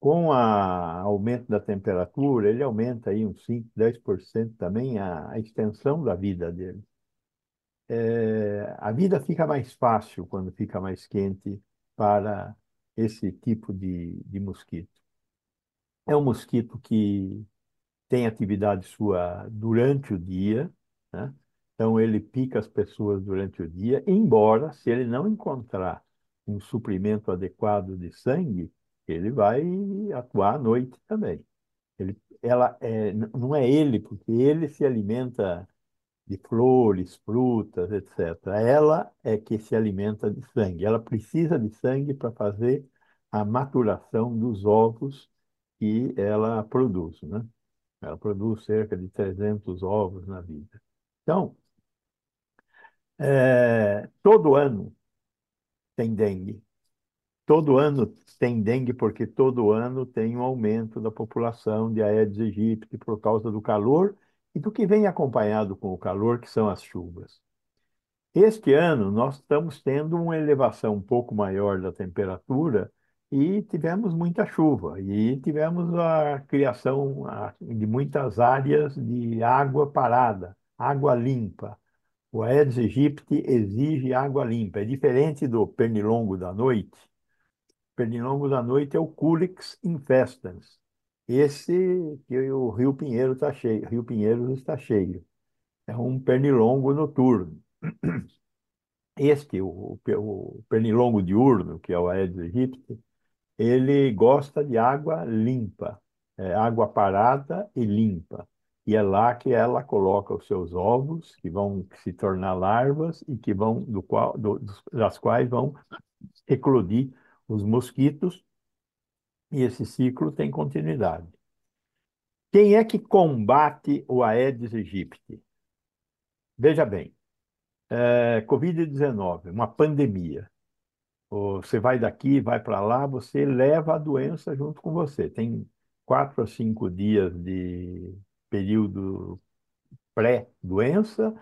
Com o aumento da temperatura, ele aumenta aí uns 5, 10% também a, a extensão da vida dele. É, a vida fica mais fácil quando fica mais quente para esse tipo de, de mosquito. É um mosquito que tem atividade sua durante o dia, né? Então, ele pica as pessoas durante o dia, embora, se ele não encontrar um suprimento adequado de sangue, ele vai atuar à noite também. Ele, ela é, não é ele, porque ele se alimenta de flores, frutas, etc. Ela é que se alimenta de sangue. Ela precisa de sangue para fazer a maturação dos ovos que ela produz, né? Ela produz cerca de 300 ovos na vida. Então, é, todo ano tem dengue. Todo ano tem dengue porque todo ano tem um aumento da população de Aedes aegypti por causa do calor e do que vem acompanhado com o calor, que são as chuvas. Este ano nós estamos tendo uma elevação um pouco maior da temperatura e tivemos muita chuva e tivemos a criação de muitas áreas de água parada, água limpa. O Aedes aegypti exige água limpa. É diferente do pernilongo da noite. O pernilongo da noite é o Culex infestans. Esse que o Rio Pinheiro está cheio, Rio Pinheiros está cheio. É um pernilongo noturno. Este, o, o pernilongo diurno, que é o Aedes aegypti, ele gosta de água limpa, é, água parada e limpa. E é lá que ela coloca os seus ovos, que vão se tornar larvas e que vão do qual, do, das quais vão eclodir os mosquitos. E esse ciclo tem continuidade. Quem é que combate o Aedes aegypti? Veja bem, é, Covid-19, uma pandemia. Você vai daqui, vai para lá, você leva a doença junto com você. Tem quatro a cinco dias de período pré-doença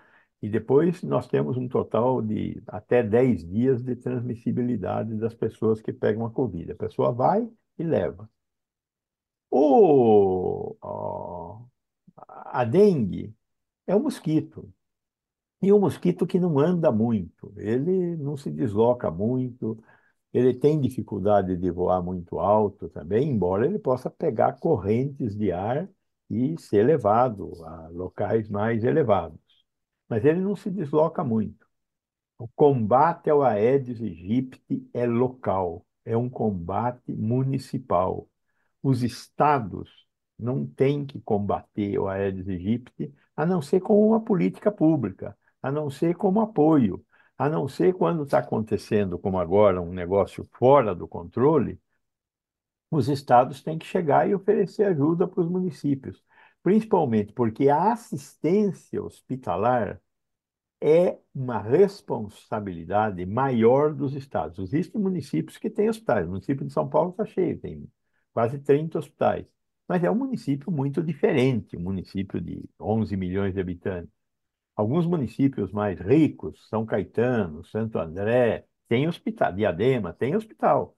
e depois nós temos um total de até 10 dias de transmissibilidade das pessoas que pegam a Covid. A pessoa vai e leva. O, a dengue é um mosquito. E um mosquito que não anda muito, ele não se desloca muito, ele tem dificuldade de voar muito alto também, embora ele possa pegar correntes de ar e ser levado a locais mais elevados. Mas ele não se desloca muito. O combate ao Aedes aegypti é local, é um combate municipal. Os estados não têm que combater o Aedes aegypti, a não ser com uma política pública, a não ser como apoio, a não ser quando está acontecendo, como agora, um negócio fora do controle, os estados têm que chegar e oferecer ajuda para os municípios, principalmente porque a assistência hospitalar é uma responsabilidade maior dos estados. Existem municípios que têm hospitais. O município de São Paulo está cheio, tem quase 30 hospitais. Mas é um município muito diferente, um município de 11 milhões de habitantes. Alguns municípios mais ricos, São Caetano, Santo André, tem hospital, Diadema tem hospital.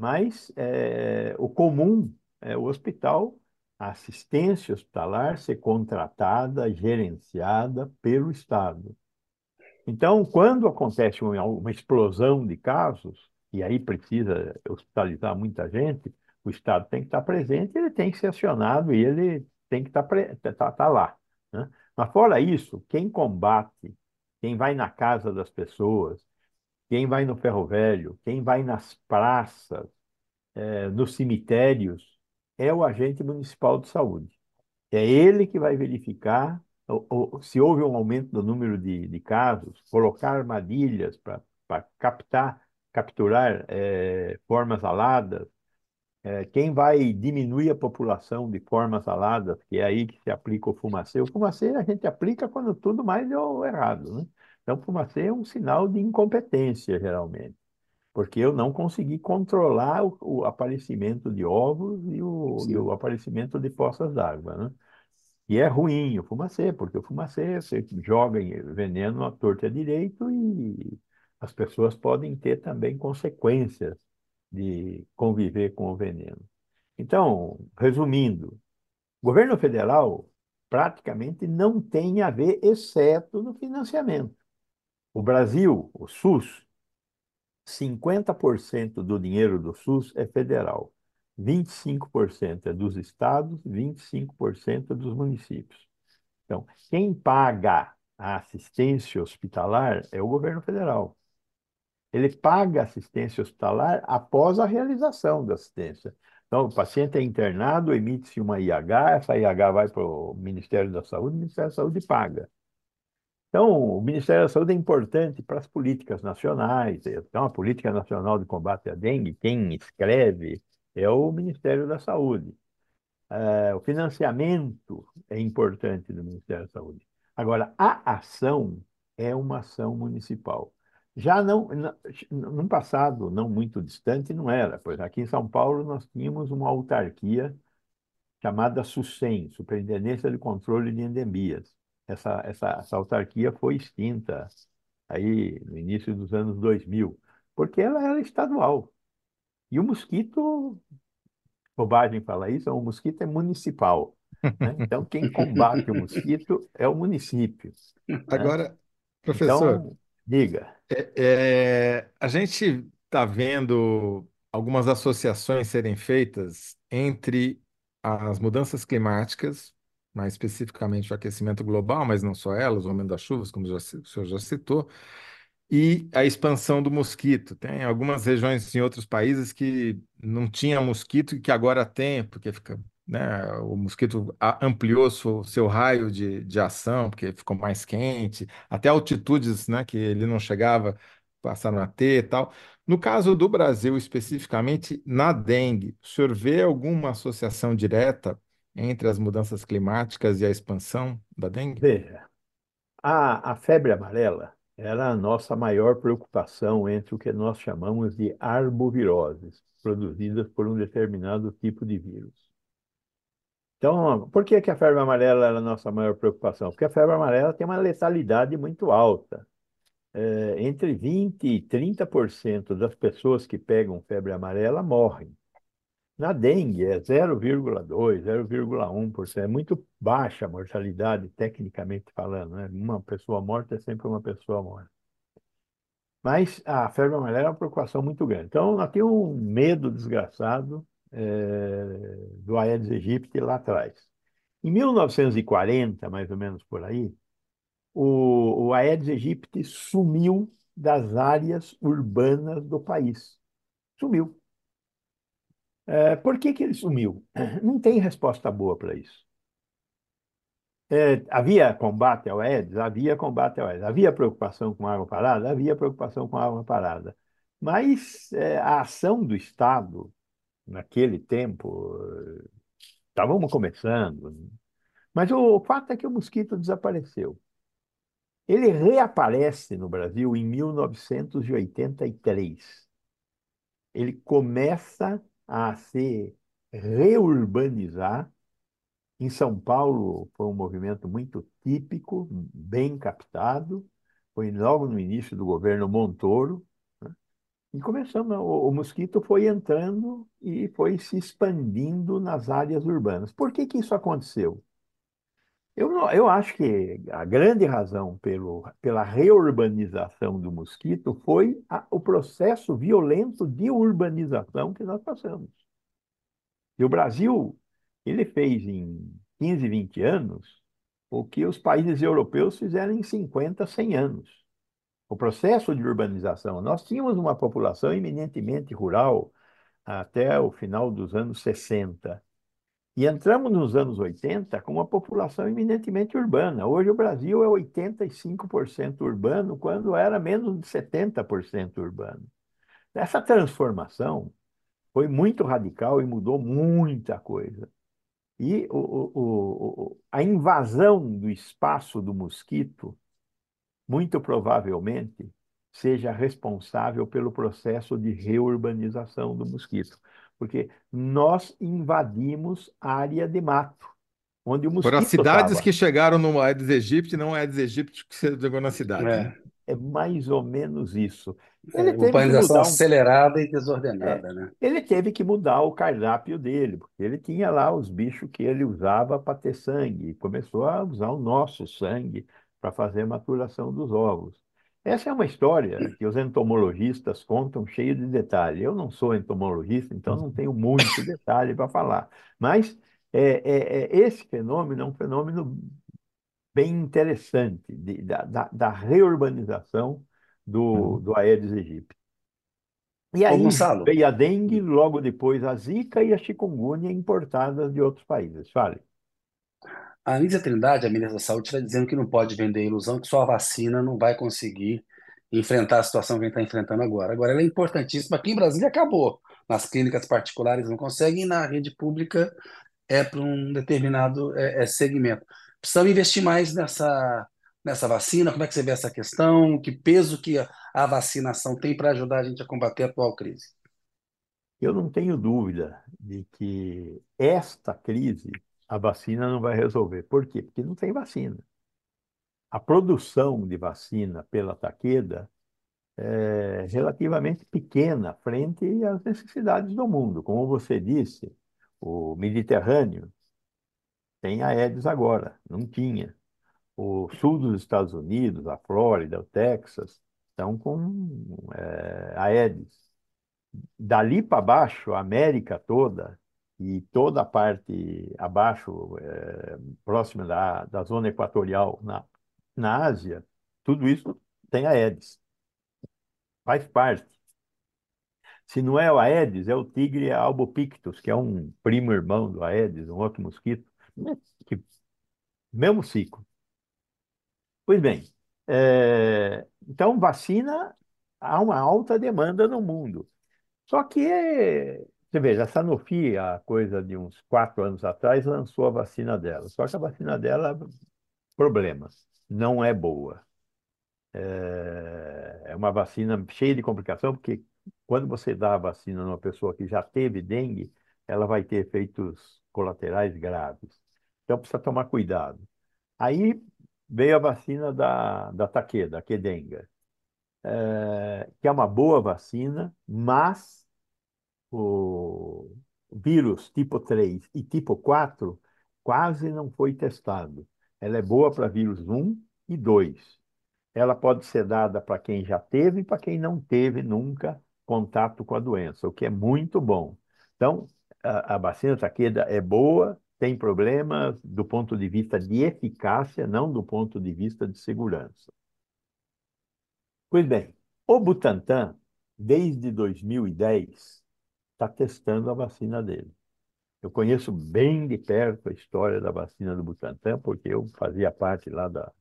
Mas é, o comum é o hospital, a assistência hospitalar ser contratada, gerenciada pelo Estado. Então, quando acontece uma, uma explosão de casos, e aí precisa hospitalizar muita gente, o Estado tem que estar presente, ele tem que ser acionado e ele tem que estar, estar, estar lá. Né? Mas fora isso, quem combate, quem vai na casa das pessoas, quem vai no ferro velho, quem vai nas praças, eh, nos cemitérios, é o agente municipal de saúde. É ele que vai verificar se houve um aumento do número de, de casos, colocar armadilhas para captar, capturar eh, formas aladas, é, quem vai diminuir a população de formas aladas, que é aí que se aplica o fumacê. O fumacê a gente aplica quando tudo mais deu errado, né? Então, fumacê é um sinal de incompetência, geralmente, porque eu não consegui controlar o, o aparecimento de ovos e o, e o aparecimento de poças d'água, né? E é ruim o fumacê, porque o fumacê você joga veneno à torta direito e as pessoas podem ter também consequências de conviver com o veneno. Então, resumindo, o governo federal praticamente não tem a ver, exceto no financiamento. O Brasil, o SUS, 50% do dinheiro do SUS é federal, 25% é dos estados, 25% é dos municípios. Então, quem paga a assistência hospitalar é o governo federal. Ele paga assistência hospitalar após a realização da assistência. Então, o paciente é internado, emite-se uma IH, essa IH vai para o Ministério da Saúde, o Ministério da Saúde paga. Então, o Ministério da Saúde é importante para as políticas nacionais. Então, a Política Nacional de Combate à Dengue, quem escreve é o Ministério da Saúde. É, o financiamento é importante do Ministério da Saúde. Agora, a ação é uma ação municipal. Já não, num passado não muito distante, não era, pois aqui em São Paulo nós tínhamos uma autarquia chamada SUSEM, Superintendência de Controle de Endemias. Essa, essa, essa autarquia foi extinta aí no início dos anos 2000, porque ela era estadual. E o mosquito, bobagem falar isso, o mosquito é municipal, né? Então, quem combate o mosquito é o município, né? Agora, professor, Então, diga. é- é, a gente está vendo algumas associações serem feitas entre as mudanças climáticas, mais especificamente o aquecimento global, mas não só elas, o aumento das chuvas, como já o senhor já citou, e a expansão do mosquito. Tem algumas regiões em outros países que não tinha mosquito e que agora tem, porque fica, né, o mosquito ampliou seu, seu raio de, de ação, porque ficou mais quente, até altitudes, né, que ele não chegava, passaram a ter e tal. No caso do Brasil, especificamente na dengue, o senhor vê alguma associação direta entre as mudanças climáticas e a expansão da dengue? Veja, a, a febre amarela era a nossa maior preocupação entre o que nós chamamos de arboviroses, produzidas por um determinado tipo de vírus. Então, por que que a febre amarela era a nossa maior preocupação? Porque a febre amarela tem uma letalidade muito alta. É, entre 20% e 30% das pessoas que pegam febre amarela morrem. Na dengue é 0,2%, 0,1%. É muito baixa a mortalidade, tecnicamente falando. Né? Uma pessoa morta é sempre uma pessoa morta. Mas a febre amarela é uma preocupação muito grande. Então, nós temos um medo desgraçado é, do Aedes aegypti lá atrás. Em 1940, mais ou menos por aí, o, o Aedes aegypti sumiu das áreas urbanas do país. Sumiu. É, por que, que ele sumiu? Não tem resposta boa para isso. É, havia combate ao Aedes? Havia combate ao Aedes. Havia preocupação com água parada? Havia preocupação com água parada. Mas é, a ação do Estado naquele tempo, estávamos começando. Né? Mas o fato é que o mosquito desapareceu. Ele reaparece no Brasil em 1983. Ele começa a se reurbanizar. Em São Paulo foi um movimento muito típico, bem captado. Foi logo no início do governo Montoro, e começamos, o, o mosquito foi entrando e foi se expandindo nas áreas urbanas. Por que que isso aconteceu? Eu, eu acho que a grande razão pelo, pela reurbanização do mosquito foi a, o processo violento de urbanização que nós passamos. E o Brasil, ele fez em 15, 20 anos o que os países europeus fizeram em 50, 100 anos o processo de urbanização. Nós tínhamos uma população eminentemente rural até o final dos anos 60. E entramos nos anos 80 com uma população eminentemente urbana. Hoje o Brasil é 85% urbano, quando era menos de 70% urbano. Essa transformação foi muito radical e mudou muita coisa. E o, o, o, a invasão do espaço do mosquito muito provavelmente seja responsável pelo processo de reurbanização do mosquito, porque nós invadimos área de mato, onde o mosquito Foram as cidades tava. que chegaram no Aedes aegypti, não é Aedes aegypti que você chegou na cidade. É, É mais ou menos isso. é, Ele teve que urbanização mudar um acelerada e É, desordenada, né? ele teve que mudar o cardápio dele, porque ele tinha lá os bichos que ele usava para ter sangue, e começou a usar o nosso sangue para fazer a maturação dos ovos. Essa é uma história que os entomologistas contam cheio de detalhe. Eu não sou entomologista, então não tenho muito detalhe para falar. Mas é, é- é- esse fenômeno é um fenômeno bem interessante de- da, da, da reurbanização do, do Aedes aegypti. E aí veio a dengue, logo depois a zika e a chikungunya importadas de outros países. Fale. A Anísia Trindade, a ministra da Saúde, está dizendo que não pode vender ilusão, que só a vacina não vai conseguir enfrentar a situação que a gente está enfrentando agora. Agora, ela é importantíssima. Aqui em Brasília acabou. Nas clínicas particulares não conseguem, e na rede pública é para um determinado é, é, segmento. Precisamos investir mais nessa, nessa vacina. Como é que você vê essa questão? Que peso que a, a vacinação tem para ajudar a gente a combater a atual crise? Eu não tenho dúvida de que esta crise a vacina não vai resolver. Por quê? Porque não tem vacina. A produção de vacina pela Takeda é relativamente pequena frente às necessidades do mundo. Como você disse, o Mediterrâneo tem Aedes agora, não tinha. O sul dos Estados Unidos, a Flórida, o Texas, estão com é, Aedes. Dali para baixo, a América toda e toda a parte abaixo, é, próxima da, da zona equatorial na, na Ásia, tudo isso tem Aedes. Faz parte. Se não é o Aedes, é o tigre albopictus, que é um primo irmão do Aedes, um outro mosquito, que, mesmo ciclo. Pois bem, é, então vacina há uma alta demanda no mundo. Só que, você veja, a Sanofi, há coisa de uns quatro anos atrás, lançou a vacina dela. Só que a vacina dela, problemas, não é boa. É é uma vacina cheia de complicação, porque quando você dá a vacina numa pessoa que já teve dengue, ela vai ter efeitos colaterais graves. Então precisa tomar cuidado. Aí veio a vacina da, da Takeda, a Kedenga, é, que é uma boa vacina, mas o vírus tipo 3 e tipo 4 quase não foi testado. Ela é boa para vírus 1 e 2. Ela pode ser dada para quem já teve e para quem não teve nunca contato com a doença, o que é muito bom. Então, a, a vacina Takeda é boa, tem problemas do ponto de vista de eficácia, não do ponto de vista de segurança. Pois bem, o Butantan, desde 2010, está testando a vacina dele. Eu conheço bem de perto a história da vacina do Butantan, porque eu fazia parte lá da,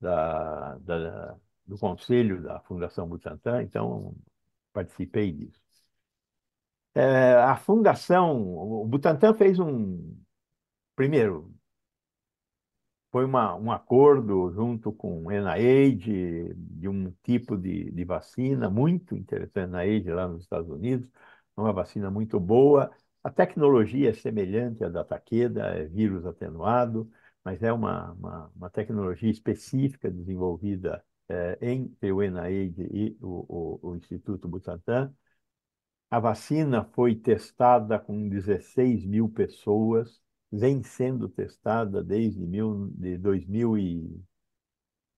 da, da, do conselho da Fundação Butantan, então participei disso. É, a fundação, o Butantan fez um, primeiro, foi uma, um acordo junto com o NIH de um tipo de, de vacina muito interessante, NIH lá nos Estados Unidos, uma vacina muito boa. A tecnologia é semelhante à da Takeda, é vírus atenuado, mas é uma, uma, uma tecnologia específica desenvolvida é, entre o e o, o, o Instituto Butantan. A vacina foi testada com 16 mil pessoas, vem sendo testada desde mil, de 2000 e,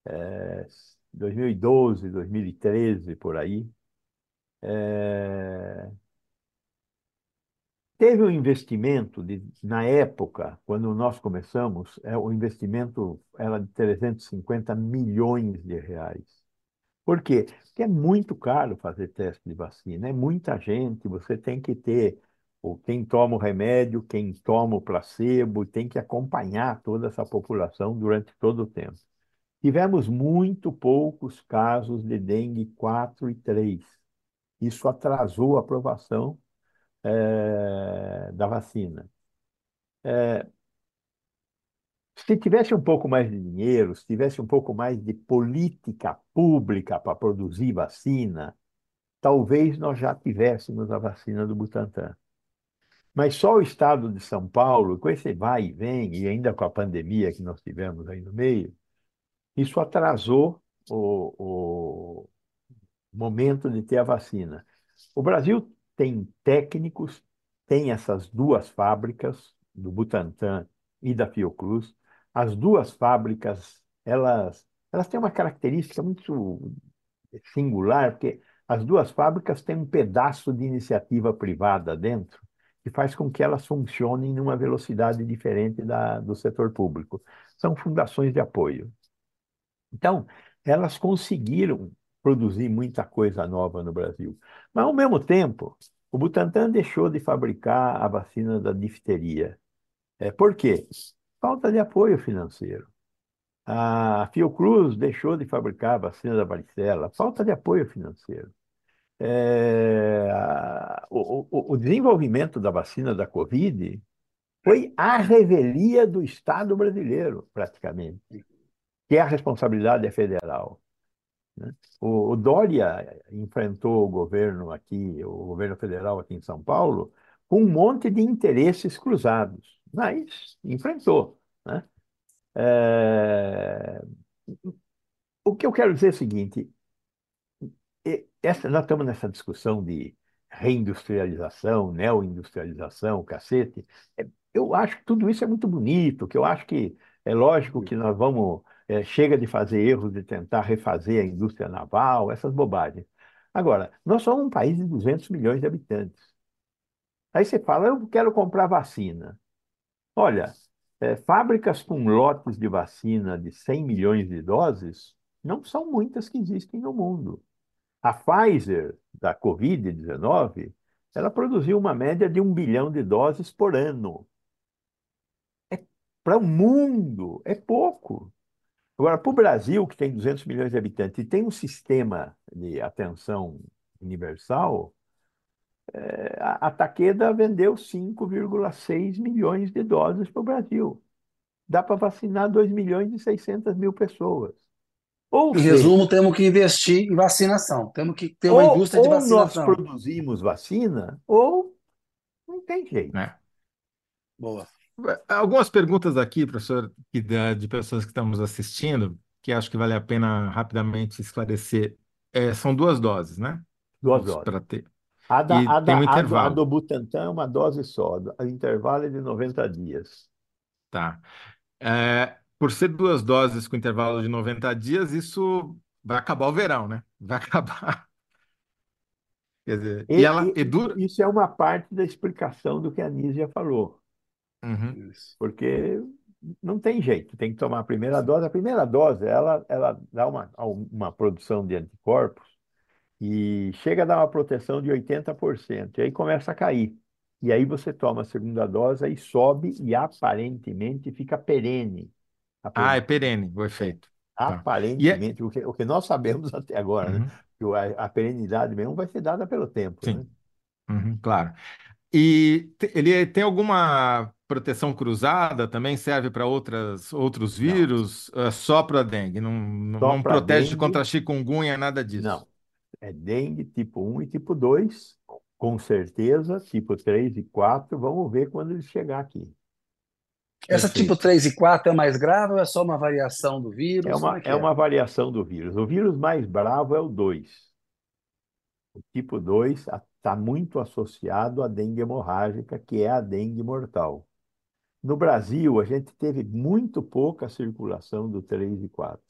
é, 2012, 2013, por aí. É, teve um investimento, de, na época, quando nós começamos, é, o investimento era de 350 milhões de reais. Por quê? Porque é muito caro fazer teste de vacina, é muita gente, você tem que ter ou quem toma o remédio, quem toma o placebo, tem que acompanhar toda essa população durante todo o tempo. Tivemos muito poucos casos de dengue 4 e 3. Isso atrasou a aprovação é, da vacina. É, se tivesse um pouco mais de dinheiro, se tivesse um pouco mais de política pública para produzir vacina, talvez nós já tivéssemos a vacina do Butantan. Mas só o estado de São Paulo, com esse vai e vem, e ainda com a pandemia que nós tivemos aí no meio, isso atrasou o, o momento de ter a vacina. O Brasil tem técnicos, tem essas duas fábricas, do Butantan e da Fiocruz. As duas fábricas, elas, elas têm uma característica muito singular, porque as duas fábricas têm um pedaço de iniciativa privada dentro, que faz com que elas funcionem numa velocidade diferente da, do setor público. São fundações de apoio. Então, elas conseguiram produzir muita coisa nova no Brasil. Mas, ao mesmo tempo, o Butantan deixou de fabricar a vacina da difteria. É, por quê? Falta de apoio financeiro. A Fiocruz deixou de fabricar a vacina da varicela. Falta de apoio financeiro é, o, o, desenvolvimento da vacina da Covid foi a revelia do Estado brasileiro, praticamente, que é a responsabilidade é federal. Né? O, o Dória enfrentou o governo aqui, o governo federal aqui em São Paulo, com um monte de interesses cruzados, mas enfrentou. Né? É... O que eu quero dizer é o seguinte: essa, nós estamos nessa discussão de reindustrialização, neoindustrialização, cacete. É, eu acho que tudo isso é muito bonito, que eu acho que é lógico que nós vamos. É, chega de fazer erros de tentar refazer a indústria naval, essas bobagens. Agora, nós somos um país de 200 milhões de habitantes. Aí você fala, eu quero comprar vacina. Olha, é, fábricas com lotes de vacina de 100 milhões de doses não são muitas que existem no mundo. A Pfizer, da Covid-19, ela produziu uma média de um bilhão de doses por ano. É, para o mundo, é pouco. Agora, para o Brasil, que tem 200 milhões de habitantes e tem um sistema de atenção universal, é, a, a Takeda vendeu 5,6 milhões de doses para o Brasil. Dá para vacinar 2 milhões e 600 mil pessoas. Ou Em seja, resumo, temos que investir em vacinação. Temos que ter uma ou, indústria de ou nós vacinação. produzimos vacina, ou não tem jeito. né? Boa. Algumas perguntas aqui, professor, de pessoas que estamos assistindo, que acho que vale a pena rapidamente esclarecer. É, são duas doses, né? Duas doses. Para ter. A, da, E a, tem um do, a intervalo. do Butantan é uma dose só, o intervalo é de 90 dias. Tá. É, por ser duas doses com intervalo de 90 dias, isso vai acabar o verão, né? Vai acabar. Quer dizer, e E, ela e dura. isso é uma parte da explicação do que a Nízia falou, Uhum. Porque não tem jeito, tem que tomar a primeira dose. A primeira dose, ela, ela dá uma, uma produção de anticorpos e chega a dar uma proteção de 80%, e aí começa a cair. E aí você toma a segunda dose, aí sobe e aparentemente fica perene. Ah, é perene o efeito. Tá. E é. Aparentemente, o que, o que nós sabemos até agora, né? Uhum. Que a, a perenidade mesmo vai ser dada pelo tempo, né? Sim. Uhum, claro. E ele tem alguma proteção cruzada? Também serve para outras outros vírus? É só para dengue? Não, não, protege dengue, contra chikungunya, nada disso. não. É dengue tipo 1 e tipo 2, com certeza, tipo 3 e 4, vamos ver quando ele chegar aqui. Essa tipo Perfeito. 3 e 4 é mais grave ou é só uma variação do É vírus? Como uma, é é é? uma variação do vírus. O vírus mais bravo é o 2. O tipo 2 está muito associado à dengue hemorrágica, que é a dengue mortal. No Brasil, a gente teve muito pouca circulação do 3 e 4.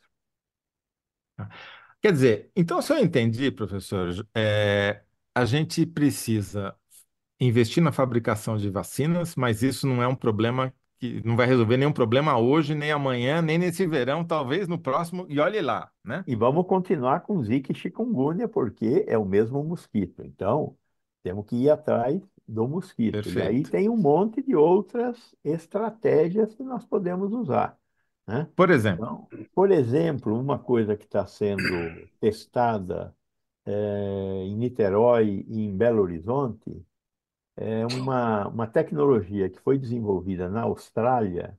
Quer dizer, então, se eu entendi, professor, é, a gente precisa investir na fabricação de vacinas, mas isso não é um problema que não vai resolver nenhum problema hoje, nem amanhã, nem nesse verão, talvez no próximo, e olhe lá, né? E vamos continuar com Zika e chikungunya, porque é o mesmo mosquito. Então, temos que ir atrás do mosquito. E aí Perfeito. tem um monte de outras estratégias que nós podemos usar, né? Por exemplo, Então, por exemplo, uma coisa que está sendo testada eh, em Niterói e em Belo Horizonte é uma, uma tecnologia que foi desenvolvida na Austrália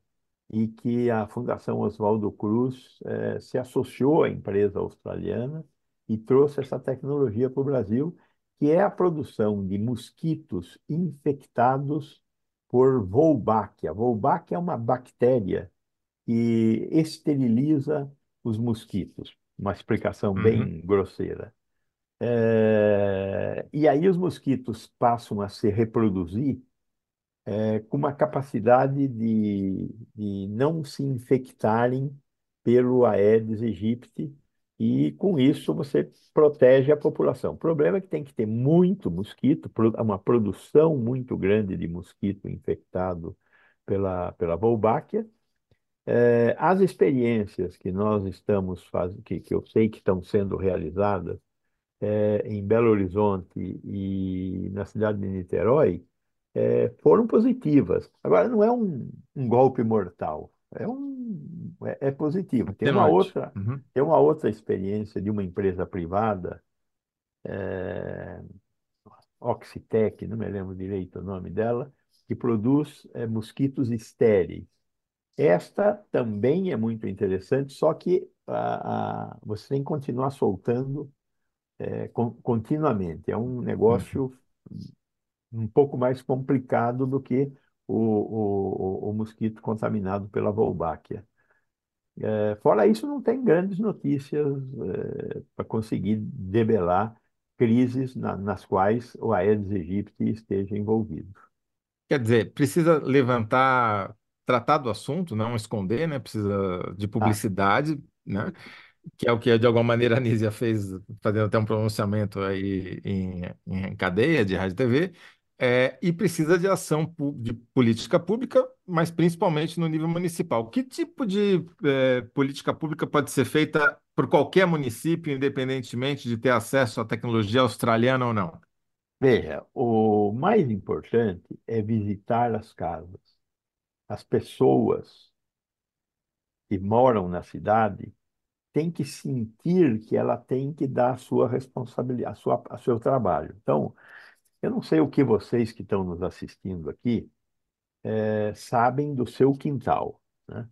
e que a Fundação Oswaldo Cruz eh, se associou à empresa australiana e trouxe essa tecnologia para o Brasil, que é a produção de mosquitos infectados por Wolbachia. Wolbachia é uma bactéria que esteriliza os mosquitos. Uma explicação uhum, bem grosseira. É, e aí os mosquitos passam a se reproduzir é, com uma capacidade de, de não se infectarem pelo Aedes aegypti e com isso você protege a população. O problema é que tem que ter muito mosquito, uma produção muito grande de mosquito infectado pela, pela Wolbachia. É, as experiências que nós estamos fazendo, que, que eu sei que estão sendo realizadas é, em Belo Horizonte e na cidade de Niterói, é, foram positivas. Agora, não é um, um golpe mortal, é, um, é, é positivo. Tem uma outra, Uhum, tem uma outra experiência de uma empresa privada, é, Oxitec, não me lembro direito o nome dela, que produz é, mosquitos estéreis. Esta também é muito interessante, só que a, a- você tem que continuar soltando é, con- continuamente. É um uhum. negócio um pouco mais complicado do que o, o, o, mosquito contaminado pela Wolbachia. É, fora isso, não tem grandes notícias para conseguir debelar crises na- nas quais o Aedes aegypti esteja envolvido. Quer dizer, precisa levantar, tratar do assunto, não esconder, né? Precisa de Ah, publicidade, né? Que é o que, de alguma maneira, a Anísia fez, fazendo até um pronunciamento aí em, em cadeia de rádio e TV, é, e precisa de ação de política pública, mas principalmente no nível municipal. Que tipo de é, política pública pode ser feita por qualquer município, independentemente de ter acesso à tecnologia australiana ou não? Veja, o mais importante é visitar as casas. As pessoas que moram na cidade têm que sentir que ela tem que dar a sua responsabilidade, a sua, a seu trabalho. Então, eu não sei o que vocês que estão nos assistindo aqui eh, sabem do seu quintal, né?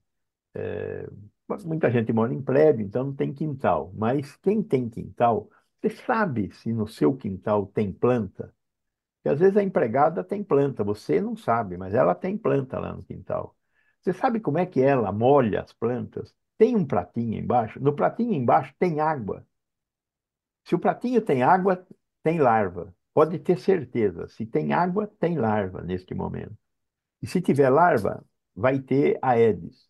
Muita gente mora em prédio, então não tem quintal. Mas quem tem quintal, você sabe se no seu quintal tem planta? Porque às vezes a empregada tem planta, você não sabe, mas ela tem planta lá no quintal. Você sabe como é que ela molha as plantas? Tem um pratinho embaixo. No pratinho embaixo tem água. Se o pratinho tem água, tem larva. Pode ter certeza. Se tem água, tem larva neste momento. E se tiver larva, vai ter Aedes.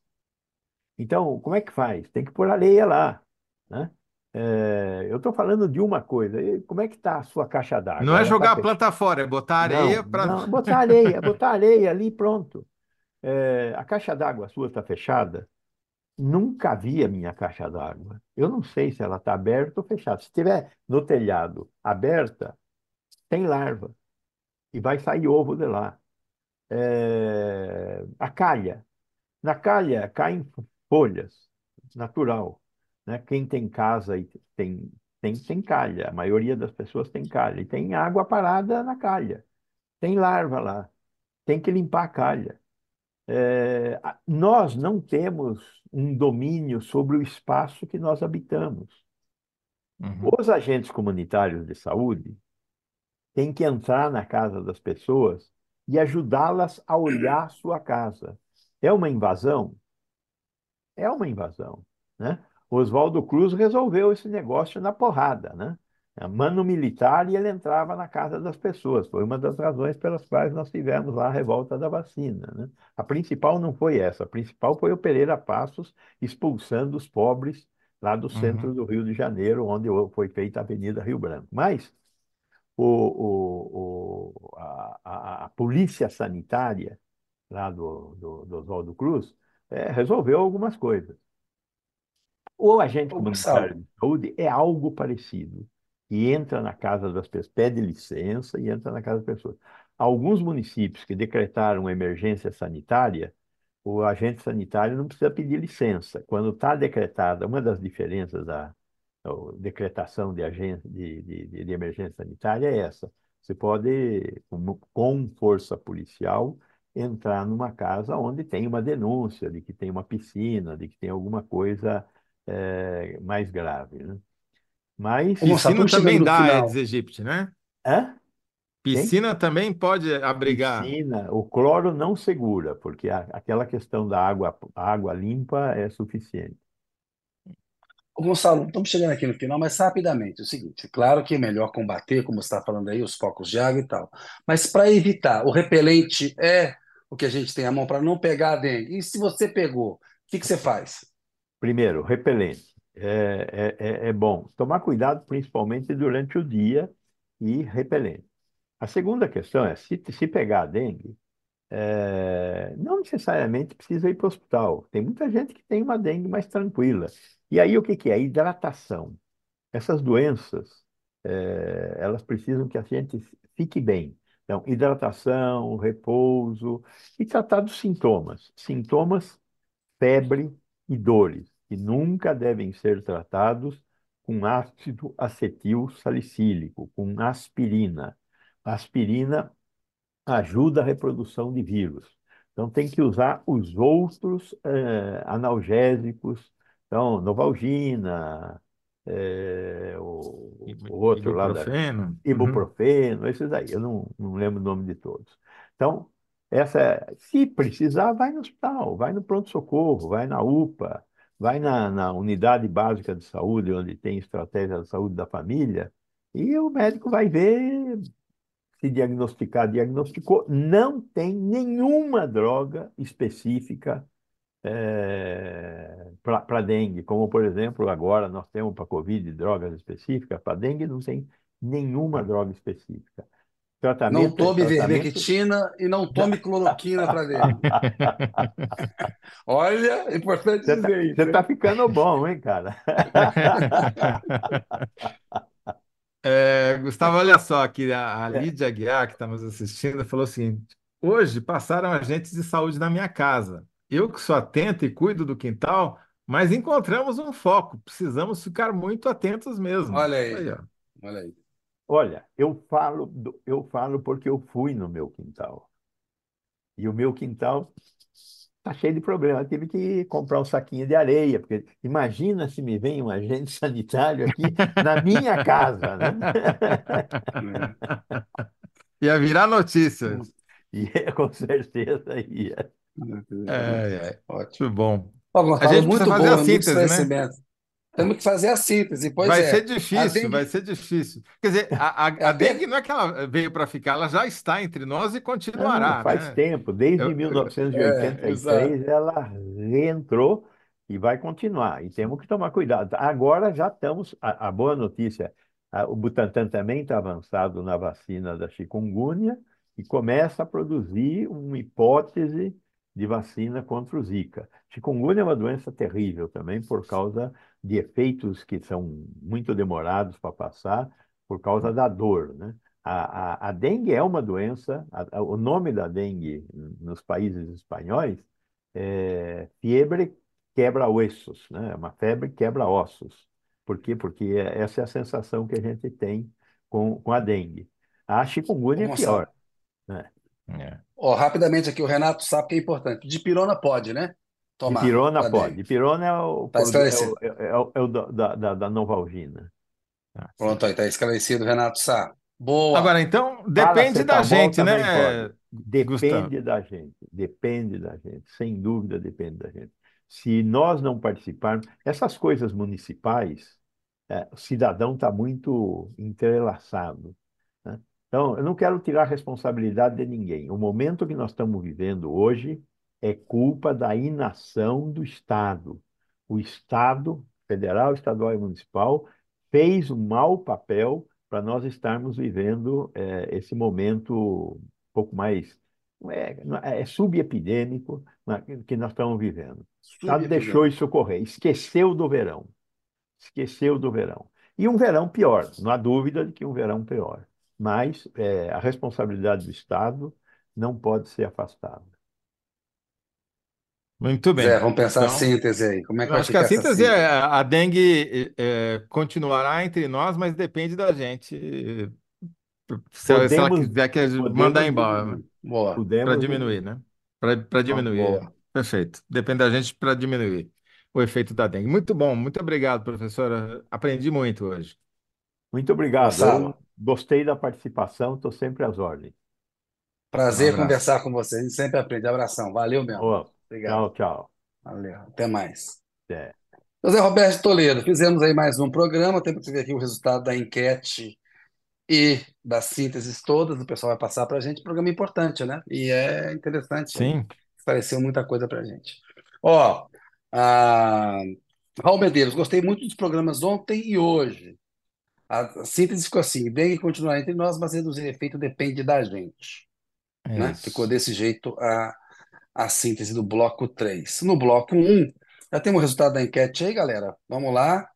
Então, como é que faz? Tem que pôr areia lá. Né? É, eu estou falando de uma coisa. Como é que está a sua caixa d'água? Não é Ela jogar tá a planta fora, é botar areia para. não, botar areia, botar areia ali, pronto. É, a caixa d'água sua está fechada? Nunca vi a minha caixa d'água. Eu não sei se ela está aberta ou fechada. Se estiver no telhado aberta, tem larva e vai sair ovo de lá. É, a calha. Na calha caem folhas, natural. Né? Quem tem casa e tem, tem, tem calha. A maioria das pessoas tem calha. E tem água parada na calha. Tem larva lá. Tem que limpar a calha. É, nós não temos um domínio sobre o espaço que nós habitamos. Uhum. Os agentes comunitários de saúde têm que entrar na casa das pessoas e ajudá-las a olhar sua casa. É uma invasão? É uma invasão, né? Oswaldo Cruz resolveu esse negócio na porrada, né? É Mano militar e ele entrava na casa das pessoas. Foi uma das razões pelas quais nós tivemos lá a revolta da vacina, né? A principal não foi essa, a principal foi o Pereira Passos expulsando os pobres lá do centro Uhum. do Rio de Janeiro, onde foi feita a Avenida Rio Branco. Mas o, o, o- a, a, a polícia sanitária lá do, do, do Oswaldo Cruz eh, resolveu algumas coisas. O agente Ô, comunitário de saúde é algo parecido, e entra na casa das pessoas, pede licença e entra na casa das pessoas. Alguns municípios que decretaram emergência sanitária, o agente sanitário não precisa pedir licença. Quando está decretada, uma das diferenças da a decretação de, agência, de, de, de emergência sanitária é essa. Você pode, com, força policial, entrar numa casa onde tem uma denúncia de que tem uma piscina, de que tem alguma coisa eh, mais grave, né? Mas, Piscina também dá Aedes aegypti, né? hã? Tem Piscina também pode abrigar. piscina, o cloro não segura, porque a- aquela questão da água, água limpa é suficiente. Gonçalo, estamos chegando aqui no final, mas rapidamente, é o seguinte, claro que é melhor combater, como você está falando aí, os focos de água e tal, mas para evitar, o repelente é o que a gente tem à mão para não pegar a dengue. E se você pegou, o que que você faz? Primeiro, repelente. É, é, é é bom tomar cuidado, principalmente durante o dia, e repelente. A segunda questão é, se, se pegar a dengue, é, não necessariamente precisa ir para o hospital. Tem muita gente que tem uma dengue mais tranquila. E aí o que que é? Hidratação. Essas doenças, eh, elas precisam que a gente fique bem. Então, hidratação, repouso e tratar dos sintomas. Sintomas, febre e dores, que nunca devem ser tratados com ácido acetil salicílico, com aspirina. A aspirina ajuda a reprodução de vírus. Então, tem que usar os outros eh, analgésicos, então, Novalgina, eh, o, o outro lá da Ibuprofeno. Uhum. esses aí, eu não, não lembro o nome de todos. Então, essa, é- se precisar, vai no hospital, vai no pronto-socorro, vai na UPA, vai na, na unidade básica de saúde, onde tem estratégia de saúde da família, e o médico vai ver se diagnosticar, diagnosticou, não tem nenhuma droga específica para dengue, como por exemplo, agora nós temos para Covid drogas específicas, para dengue não tem nenhuma droga específica. Não Tratamento é tome tratamento. vermectina e não tome cloroquina para dengue. Olha, é importante Você tá, dizer isso, você hein? tá ficando bom, hein, cara? É, Gustavo, olha só aqui, a, a Lídia Aguiar, que está nos assistindo, falou o seguinte: hoje passaram agentes de saúde na minha casa. Eu que sou atento e cuido do quintal, mas encontramos um foco. Precisamos ficar muito atentos mesmo. Olha Aí, olha aí. Olha, eu falo, do- eu falo porque eu fui no meu quintal. E o meu quintal Está cheio de problema. Eu tive que comprar um saquinho de areia, porque imagina se me vem um agente sanitário aqui na minha casa, né? Ia virar notícia. Ia, com certeza ia. É, é. Ótimo. Bom. Ó, A gente muito precisa fazer bom, a muito síntese, né? Temos que fazer a síntese, pois Vai é. ser difícil, dengue, vai ser difícil. Quer dizer, a, a, a a dengue, não é que ela veio para ficar, ela já está entre nós e Não, continuará, faz né? tempo, desde Eu- eu- é, exato. 1983 ela reentrou e vai continuar. E temos que tomar cuidado. Agora já estamos. A, a boa notícia: a- o Butantan também está avançado na vacina da chikungunya e começa a produzir uma hipótese de vacina contra o Zika. Chikungunya é uma doença terrível também por causa de efeitos que são muito demorados para passar por causa da dor, né? A, a, a dengue é uma doença, a- a- o nome da dengue nos países espanhóis é fiebre quebra-ossos, né? É uma febre quebra-ossos. Por quê? Porque essa é a sensação que a gente tem com, com a dengue. A chikungunya é Gonçalo, pior, né? É. ó, rapidamente aqui, o Renato sabe que é importante. Dipirona pode, né? Tomar Dipirona pode. Dipirona é o, Tá é o, esclarecido. é o, é o da, da, da da Novalgina. Tá. Pronto, aí tá esclarecido, Renato Sá. Boa. Agora, então, depende da Paracetamol gente, né, pode. Gustavo? Depende da gente, depende da gente, sem dúvida depende da gente. Se nós não participarmos, essas coisas municipais, eh, o cidadão está muito entrelaçado? Então, eu não quero tirar a responsabilidade de ninguém. O momento que nós estamos vivendo hoje é culpa da inação do Estado. O Estado, federal, estadual e municipal, fez um mau papel para nós estarmos vivendo eh, esse momento um pouco mais é, é subepidêmico né, que nós estamos vivendo. O Estado deixou Subepidêmico. isso ocorrer, esqueceu do verão, esqueceu do verão. E um verão pior, não há dúvida de que um verão pior. Mas eh, a responsabilidade do Estado não pode ser afastada. Muito Zé, bem. vamos pensar a Então, síntese aí. Como é que acho que a essa síntese é síntese? a dengue é, continuará entre nós, mas depende da gente. Se ela, se ela Podemos, quiser que a mandar podemos embora, para podemos diminuir, né? Para diminuir. Boa. Perfeito. Depende da gente para diminuir o efeito da dengue. Muito bom, muito obrigado, professora. Aprendi muito hoje. Muito obrigado. Eu gostei da participação, estou sempre às ordens. Um prazer abraço. conversar com você. A gente sempre aprende. Abração. Valeu mesmo. Obrigado. tchau, tchau. Valeu. Até mais. José Roberto Toledo, fizemos aí mais um programa. Temos que ver aqui o resultado da enquete e das sínteses todas. O pessoal vai passar para a gente. Programa importante, né? E é interessante aí. Sim, Esclareceu muita coisa para a gente. Ó, a... Raul Medeiros, gostei muito dos programas ontem e hoje. A síntese ficou assim: dengue continuar entre nós, mas reduzir efeito depende da gente. é Né? Ficou desse jeito a, a síntese do bloco 3. No bloco 1, já temos o resultado da enquete aí, galera. Vamos lá.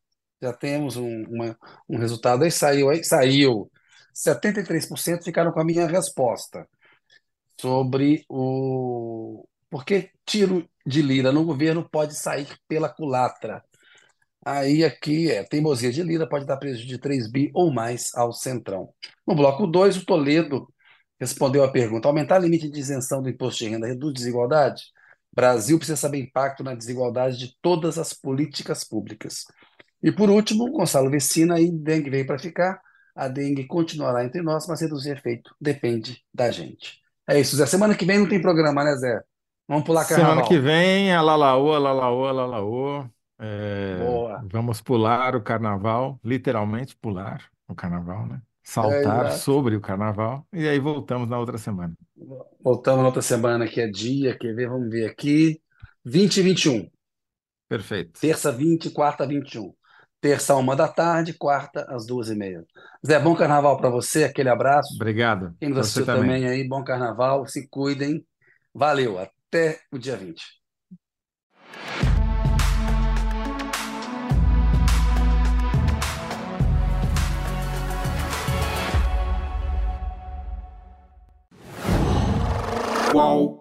Já temos um, uma- um resultado aí, saiu aí, saiu. 73% ficaram com a minha resposta sobre o por que tiro de Lira no governo pode sair pela culatra. Aí aqui é teimosia de Lira pode dar prejuízo de 3 bi ou mais ao Centrão. No bloco 2, o Toledo respondeu a pergunta: aumentar o limite de isenção do imposto de renda reduz desigualdade? Brasil precisa saber impacto na desigualdade de todas as políticas públicas. E por último, Gonçalo Vecina, aí dengue veio para ficar. A dengue continuará entre nós, mas reduzir efeito depende da gente. É isso, Zé. Semana que vem não tem programa, né, Zé? Vamos pular Semana que carnaval. vem, a Lalaô, a Lalaô, a Lalaô. É, Boa. vamos pular o carnaval, literalmente pular o carnaval, né? É, Saltar exato. sobre o carnaval. E aí voltamos na outra semana. Voltamos na outra semana, que é dia, quer ver? Vamos ver aqui. 20 e 21. Perfeito. Terça 20, quarta 21. Terça, uma da tarde, quarta, às duas e meia. Zé, bom carnaval para você, aquele abraço. Obrigado. Quem nos assistiu também. também aí, bom carnaval, se cuidem. Valeu, até o dia 20. Qual?